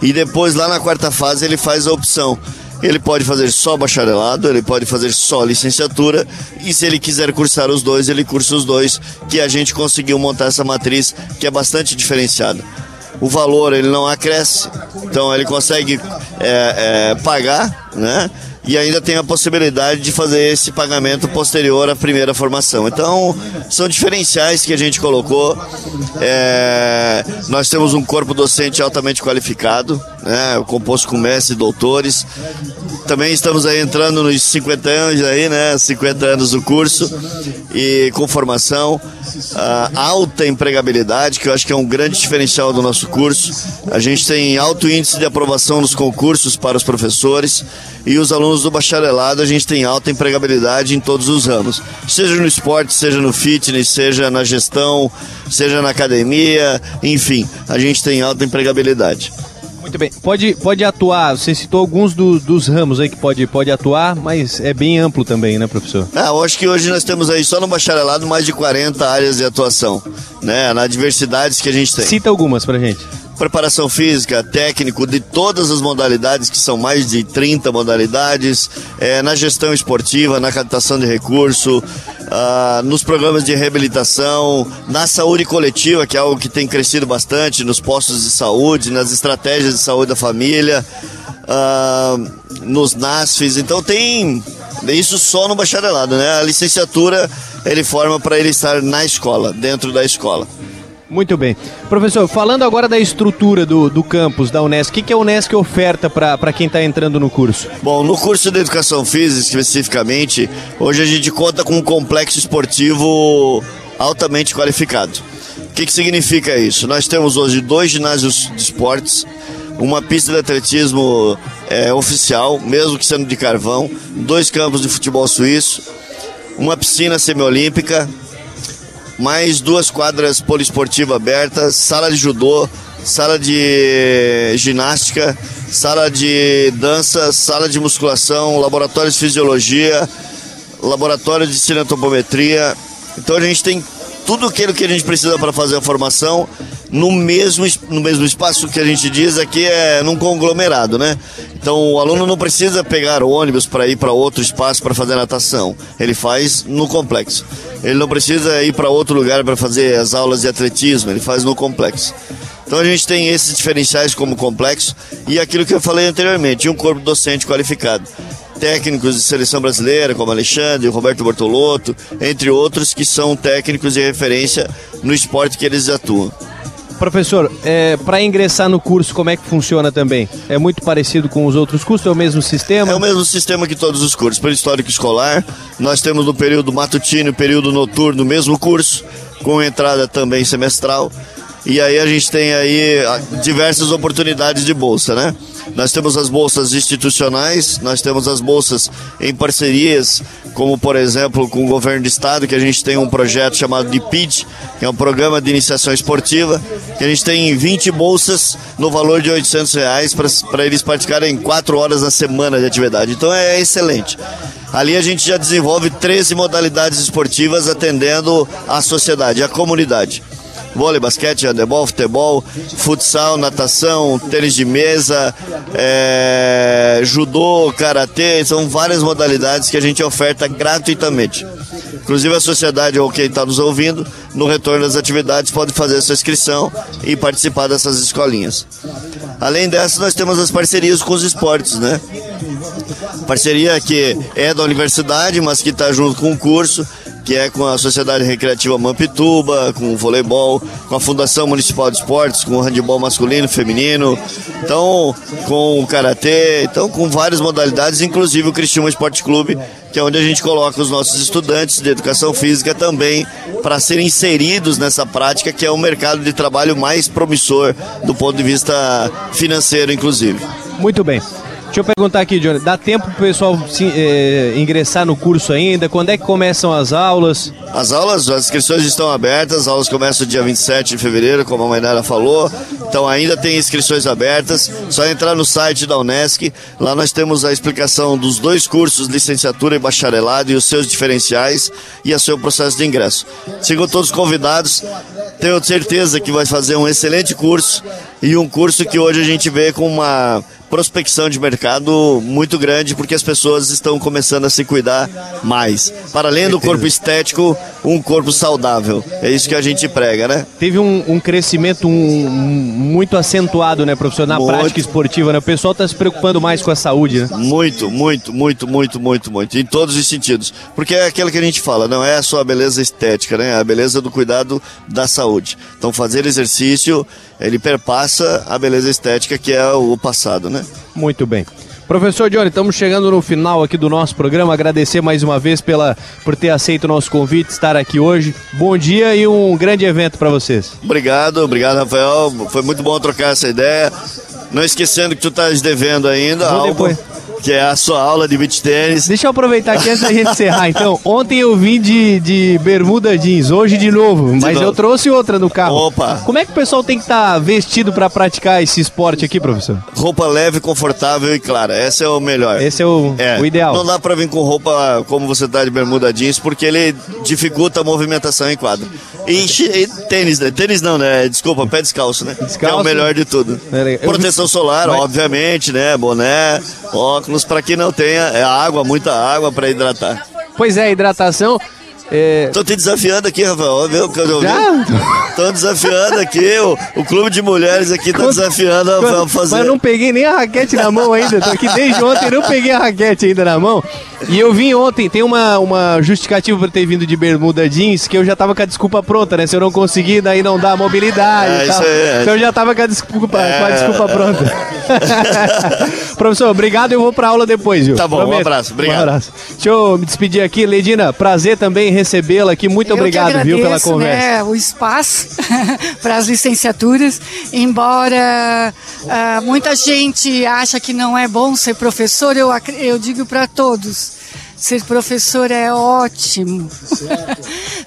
e depois lá na quarta fase ele faz a opção. Ele pode fazer só bacharelado, ele pode fazer só licenciatura, e se ele quiser cursar os dois, ele cursa os dois, que a gente conseguiu montar essa matriz que é bastante diferenciada o valor ele não acresce, então ele consegue é, é, pagar, né? e ainda tem a possibilidade de fazer esse pagamento posterior à primeira formação. Então, são diferenciais que a gente colocou. É, nós temos um corpo docente altamente qualificado, né, composto com mestres e doutores. Também estamos aí entrando nos 50 anos aí, né, 50 anos do curso e com formação. Alta empregabilidade, que eu acho que é um grande diferencial do nosso curso. A gente tem alto índice de aprovação nos concursos para os professores e os alunos do bacharelado a gente tem alta empregabilidade em todos os ramos, seja no esporte, seja no fitness, seja na gestão, seja na academia, enfim, a gente tem alta empregabilidade. Muito bem. Pode, pode atuar, você citou alguns do, dos ramos aí que pode, pode atuar, mas é bem amplo também, né, professor? Ah, eu acho que hoje nós temos aí só no bacharelado mais de 40 áreas de atuação, né, na diversidades que a gente tem. Cita algumas pra gente preparação física, técnico de todas as modalidades, que são mais de 30 modalidades, é, na gestão esportiva, na captação de recurso, ah, nos programas de reabilitação, na saúde coletiva, que é algo que tem crescido bastante, nos postos de saúde, nas estratégias de saúde da família, ah, nos NASFs. Então tem isso só no bacharelado, né? A licenciatura ele forma para ele estar na escola, dentro da escola. Muito bem. Professor, falando agora da estrutura do, do campus da Unesco, o que, que a Unesco oferta para quem está entrando no curso? Bom, no curso de Educação Física, especificamente, hoje a gente conta com um complexo esportivo altamente qualificado. O que, que significa isso? Nós temos hoje dois ginásios de esportes, uma pista de atletismo é, oficial, mesmo que sendo de carvão, dois campos de futebol suíço, uma piscina semiolímpica, mais duas quadras poliesportivas abertas, sala de judô, sala de ginástica, sala de dança, sala de musculação, laboratório de fisiologia, laboratório de cinetopometria. Então a gente tem tudo aquilo que a gente precisa para fazer a formação no mesmo, no mesmo espaço que a gente diz aqui é num conglomerado, né? Então o aluno não precisa pegar o ônibus para ir para outro espaço para fazer natação, ele faz no complexo. Ele não precisa ir para outro lugar para fazer as aulas de atletismo, ele faz no complexo. Então a gente tem esses diferenciais como complexo e aquilo que eu falei anteriormente, um corpo docente qualificado. Técnicos de seleção brasileira, como Alexandre, Roberto Bortolotto, entre outros que são técnicos de referência no esporte que eles atuam. Professor, é, para ingressar no curso, como é que funciona também? É muito parecido com os outros cursos? É o mesmo sistema? É o mesmo sistema que todos os cursos. Para histórico escolar, nós temos no período matutino e período noturno o mesmo curso, com entrada também semestral. E aí a gente tem aí ah, diversas oportunidades de bolsa, né? Nós temos as bolsas institucionais, nós temos as bolsas em parcerias, como por exemplo com o governo do estado, que a gente tem um projeto chamado de PID, que é um programa de iniciação esportiva, que a gente tem 20 bolsas no valor de 800 reais para eles praticarem 4 horas na semana de atividade. Então é excelente. Ali a gente já desenvolve 13 modalidades esportivas atendendo a sociedade, a comunidade vôlei, basquete, handebol, futebol, futsal, natação, tênis de mesa, é, judô, karatê, são várias modalidades que a gente oferta gratuitamente. Inclusive a sociedade ou quem está nos ouvindo, no retorno das atividades, pode fazer sua inscrição e participar dessas escolinhas. Além dessa, nós temos as parcerias com os esportes, né? Parceria que é da universidade, mas que está junto com o curso que é com a Sociedade Recreativa Mampituba, com o voleibol, com a Fundação Municipal de Esportes, com o handebol masculino, feminino, então com o karatê, então com várias modalidades, inclusive o Cristiano Esporte Clube, que é onde a gente coloca os nossos estudantes de educação física também para serem inseridos nessa prática que é o mercado de trabalho mais promissor do ponto de vista financeiro, inclusive. Muito bem. Deixa eu perguntar aqui, Johnny, dá tempo pro pessoal se, é, ingressar no curso ainda? Quando é que começam as aulas? As aulas, as inscrições estão abertas, as aulas começam dia 27 de fevereiro, como a Mainara falou. Então ainda tem inscrições abertas, só entrar no site da Unesc. Lá nós temos a explicação dos dois cursos, licenciatura e bacharelado, e os seus diferenciais e o seu processo de ingresso. Sigam todos convidados, tenho certeza que vai fazer um excelente curso e um curso que hoje a gente vê com uma prospecção de mercado muito grande porque as pessoas estão começando a se cuidar mais. Para além do corpo estético, um corpo saudável. É isso que a gente prega, né? Teve um, um crescimento um, um, muito acentuado, né, professor, na Muito. prática esportiva, né? O pessoal está se preocupando mais com a saúde, né? Muito, muito, muito, muito, muito, muito. Em todos os sentidos. Porque é aquilo que a gente fala, não é só a beleza estética, né? É a beleza do cuidado da saúde. Então fazer exercício, ele perpassa a beleza estética que é o passado, né? Muito bem. Professor Johnny, estamos chegando no final aqui do nosso programa. Agradecer mais uma vez pela, por ter aceito o nosso convite, estar aqui hoje. Bom dia e um grande evento para vocês. Obrigado, obrigado, Rafael. Foi muito bom trocar essa ideia. Não esquecendo que tu estás devendo ainda Vou algo, depois. Que é a sua aula de beach tênis. Deixa eu aproveitar aqui antes da gente encerrar. Então, ontem eu vim de, de bermuda jeans, hoje de novo, mas novo. eu trouxe outra no carro. Opa! Como é que o pessoal tem que estar vestido para praticar esse esporte aqui, professor? Roupa leve, confortável e clara. Esse é o melhor. Esse é o, o ideal. Não dá pra vir com roupa como você tá de bermuda jeans, porque ele dificulta a movimentação em quadro. E, e tênis, né? Tênis não, né? Desculpa, pé descalço, né? Que é o melhor de tudo. É Proteção solar, Mas- obviamente, né? Boné, óculos, pra que não tenha é água, muita água pra hidratar. Pois é, hidratação. É... Tô te desafiando aqui, Rafael. Viu? que eu- Já? Tô desafiando aqui, o, o clube de mulheres aqui tá desafiando a Rafael fazer. Mas eu não peguei nem a raquete na mão ainda. Tô aqui desde ontem, não peguei a raquete ainda na mão. E eu vim ontem, tem uma, uma justificativa por ter vindo de bermuda jeans, que eu já tava com a desculpa pronta, né? Se eu não conseguir, daí não dá mobilidade. É, e tal. isso aí, é. Então eu já tava com a desculpa, com a desculpa pronta. Professor, obrigado, eu vou pra aula depois, viu? Tá bom, um abraço, obrigado. Um abraço. Deixa eu me despedir aqui. Ledina, prazer também recebê-la aqui. Muito Eu obrigado, viu, pela agradeço, conversa. Né, o espaço para as licenciaturas, embora ah, muita gente acha que não é bom ser professor, eu, eu digo para todos. Ser professor é ótimo.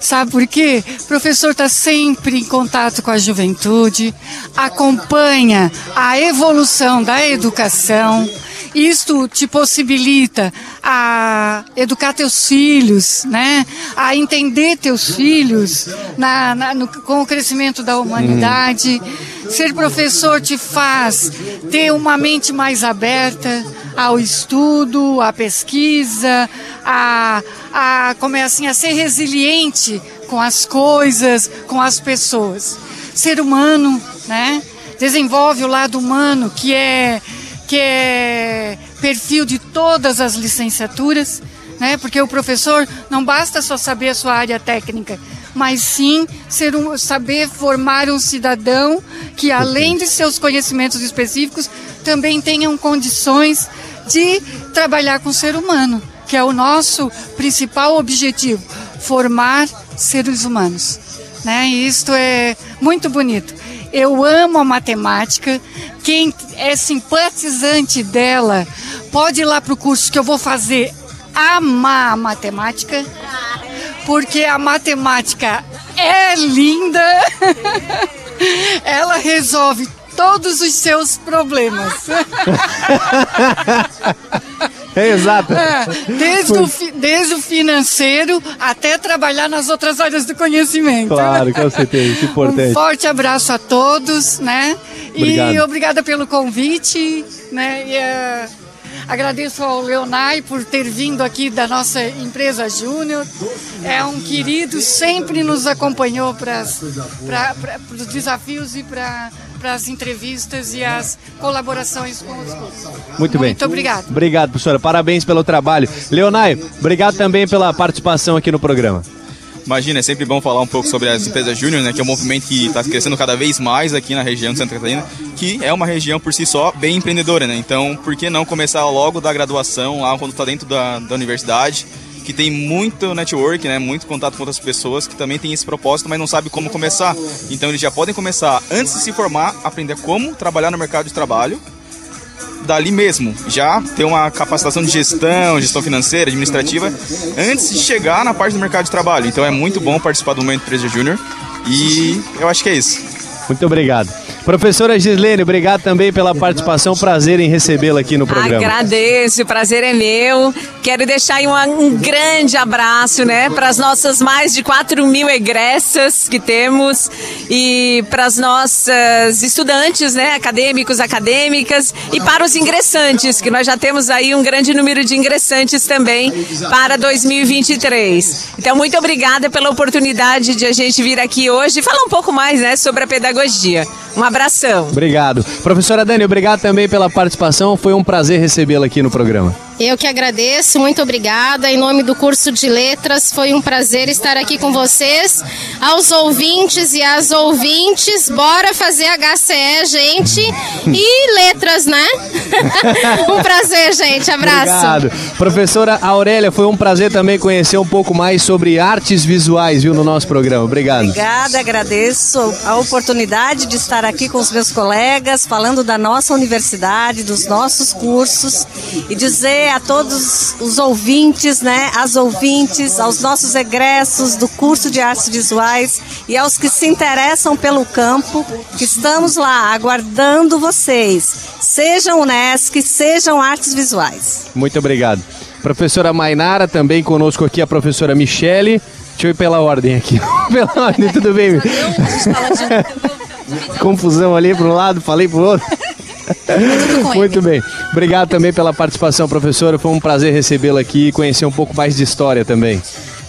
Sabe por quê? O professor está sempre em contato com a juventude, acompanha a evolução da educação. Isto te possibilita a educar teus filhos, né? A entender teus filhos na, na- no- com o crescimento da humanidade. Ser professor te faz ter uma mente mais aberta ao estudo, à pesquisa, a, a como é assim, a ser resiliente com as coisas, com as pessoas. Ser humano, né? Desenvolve o lado humano que é que é perfil de todas as licenciaturas, né? Porque o professor não basta só saber a sua área técnica, mas sim ser um, saber formar um cidadão que além de seus conhecimentos específicos também tenham condições de trabalhar com o ser humano, que é o nosso principal objetivo, formar seres humanos. Né? E isto é muito bonito. Eu amo a matemática. Quem é simpatizante dela pode ir lá para o curso que eu vou fazer amar a matemática, porque a matemática é linda. Ela resolve todos os seus problemas. É exato. É, desde, o, fi- desde o financeiro até trabalhar nas outras áreas do conhecimento. Claro, com certeza, isso é importante. Um forte abraço a todos, né? E Obrigado. obrigada pelo convite, né? E, eh, agradeço ao Leonai por ter vindo aqui da nossa empresa Júnior. É um querido, sempre nos acompanhou para os desafios e para as entrevistas e as colaborações com os cursos. Muito bem. Muito obrigada. Obrigado, professora. Parabéns pelo trabalho. Leonai, obrigado também pela participação aqui no programa. Imagina, é sempre bom falar um pouco sobre as empresas júnior, né, que é um movimento que está crescendo cada vez mais aqui na região de Santa Catarina, que é uma região por si só bem empreendedora, né? Então, por que não começar logo da graduação, lá quando está dentro da, da universidade, que tem muito network, né, muito contato com outras pessoas que também tem esse propósito, mas não sabe como começar. Então, eles já podem começar antes de se formar, aprender como trabalhar no mercado de trabalho dali mesmo, já ter uma capacitação de gestão, gestão financeira, administrativa, antes de chegar na parte do mercado de trabalho. Então é muito bom participar do Momento Empresa Júnior e eu acho que é isso. Muito obrigado. Professora Gislene, obrigado também pela participação. Prazer em recebê-la aqui no programa. Agradeço, o prazer é meu. Quero deixar aí uma- um grande abraço, né, para as nossas mais de 4 mil egressas que temos e para as nossas estudantes, né, acadêmicos, acadêmicas e para os ingressantes, que nós já temos aí um grande número de ingressantes também para 2023. Então, muito obrigada pela oportunidade de a gente vir aqui hoje e falar um pouco mais, né, sobre a pedagogia. Um abração. Obrigado. Professora Dani, obrigado também pela participação. Foi um prazer recebê-la aqui no programa. Eu que agradeço, muito obrigada. Em nome do curso de letras, foi um prazer estar aqui com vocês. Aos ouvintes e às ouvintes, bora fazer HCE, gente. E letras, né? um prazer, gente. Abraço. Obrigado. Professora Aurélia, foi um prazer também conhecer um pouco mais sobre artes visuais, viu, no nosso programa. Obrigado. Obrigada, agradeço a oportunidade de estar aqui com os meus colegas, falando da nossa universidade, dos nossos cursos e dizer a todos os ouvintes, né, as ouvintes, aos nossos egressos do curso de artes visuais e aos que se interessam pelo campo, que estamos lá aguardando vocês. Sejam Unesc, sejam artes visuais. Muito obrigado. Professora Mainara, também conosco aqui a professora Michele. Deixa eu ir pela ordem aqui. pela ordem, tudo bem? Confusão ali para um lado, falei para o outro. Muito bem. Obrigado também pela participação, professora. Foi um prazer recebê-la aqui e conhecer um pouco mais de história também.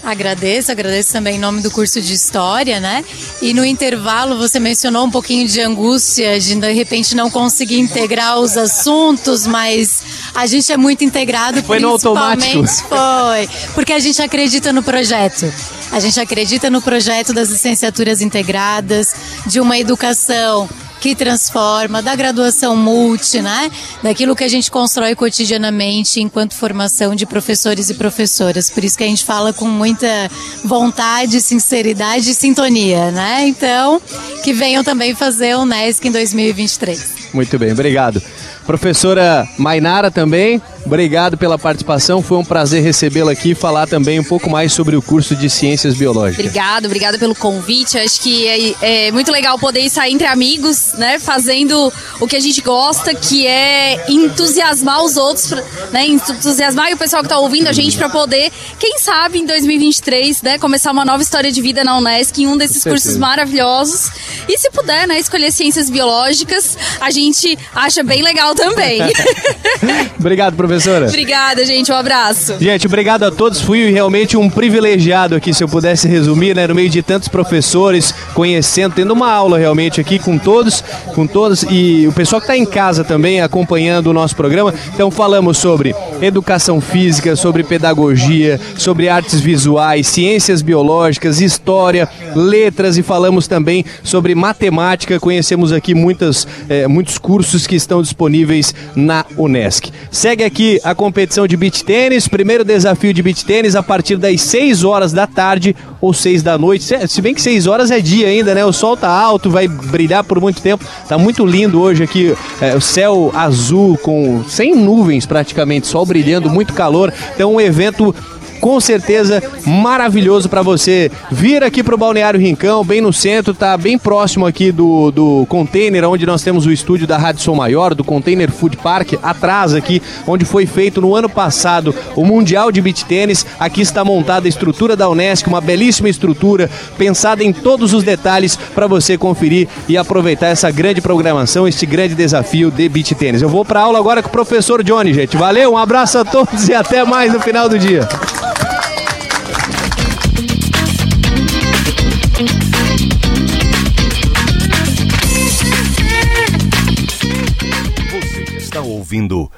Agradeço, agradeço também em nome do curso de História, né? E no intervalo você mencionou um pouquinho de angústia, de de repente não conseguir integrar os assuntos, mas a gente é muito integrado, Foi no automático. principalmente foi, porque a gente acredita no projeto. A gente acredita no projeto das licenciaturas integradas, de uma educação que transforma, da graduação multi, né? Daquilo que a gente constrói cotidianamente enquanto formação de professores e professoras. Por isso que a gente fala com muita vontade, sinceridade e sintonia, né? Então, que venham também fazer o NESC em 2023. Muito bem, obrigado. Professora Mainara também, obrigado pela participação. Foi um prazer recebê-la aqui e falar também um pouco mais sobre o curso de Ciências Biológicas. Obrigada, obrigada pelo convite. Acho que é, é muito legal poder estar entre amigos, né? Fazendo o que a gente gosta, que é entusiasmar os outros, né? Entusiasmar o pessoal que está ouvindo a gente para poder, quem sabe, em 2023, né? Começar uma nova história de vida na Unesc em um desses cursos maravilhosos. E se puder, né? Escolher ciências biológicas, a gente acha bem legal também. Obrigado, professora. Obrigada, gente. Um abraço. Gente, obrigado a todos. Fui realmente um privilegiado aqui, se eu pudesse resumir, né? No meio de tantos professores, conhecendo, tendo uma aula realmente aqui com todos, com todos e o pessoal que está em casa também acompanhando o nosso programa. Então falamos sobre educação física, sobre pedagogia, sobre artes visuais, ciências biológicas, história, letras e falamos também sobre matemática. Conhecemos aqui muitas, eh, muitos cursos que estão disponíveis na Unesc. Segue aqui a competição de beach tênis, primeiro desafio de beach tênis a partir das 6 horas da tarde ou 6 da noite. Se- bem que 6 horas é dia ainda, né? O sol tá alto, vai brilhar por muito tempo. Tá muito lindo hoje aqui, eh, o céu azul com sem nuvens praticamente, sol brilhando, muito calor. Então um evento com certeza maravilhoso para você vir aqui pro Balneário Rincão, bem no centro, tá bem próximo aqui do, do container onde nós temos o estúdio da Rádio Som Maior, do Container Food Park, atrás aqui, onde foi feito no ano passado o Mundial de Beach Tênis. Aqui está montada a estrutura da Unesc, uma belíssima estrutura, pensada em todos os detalhes para você conferir e aproveitar essa grande programação, este grande desafio de Beach Tênis. Eu vou para aula agora com o professor Johnny, gente. Valeu, um abraço a todos e até mais no final do dia. Ouvindo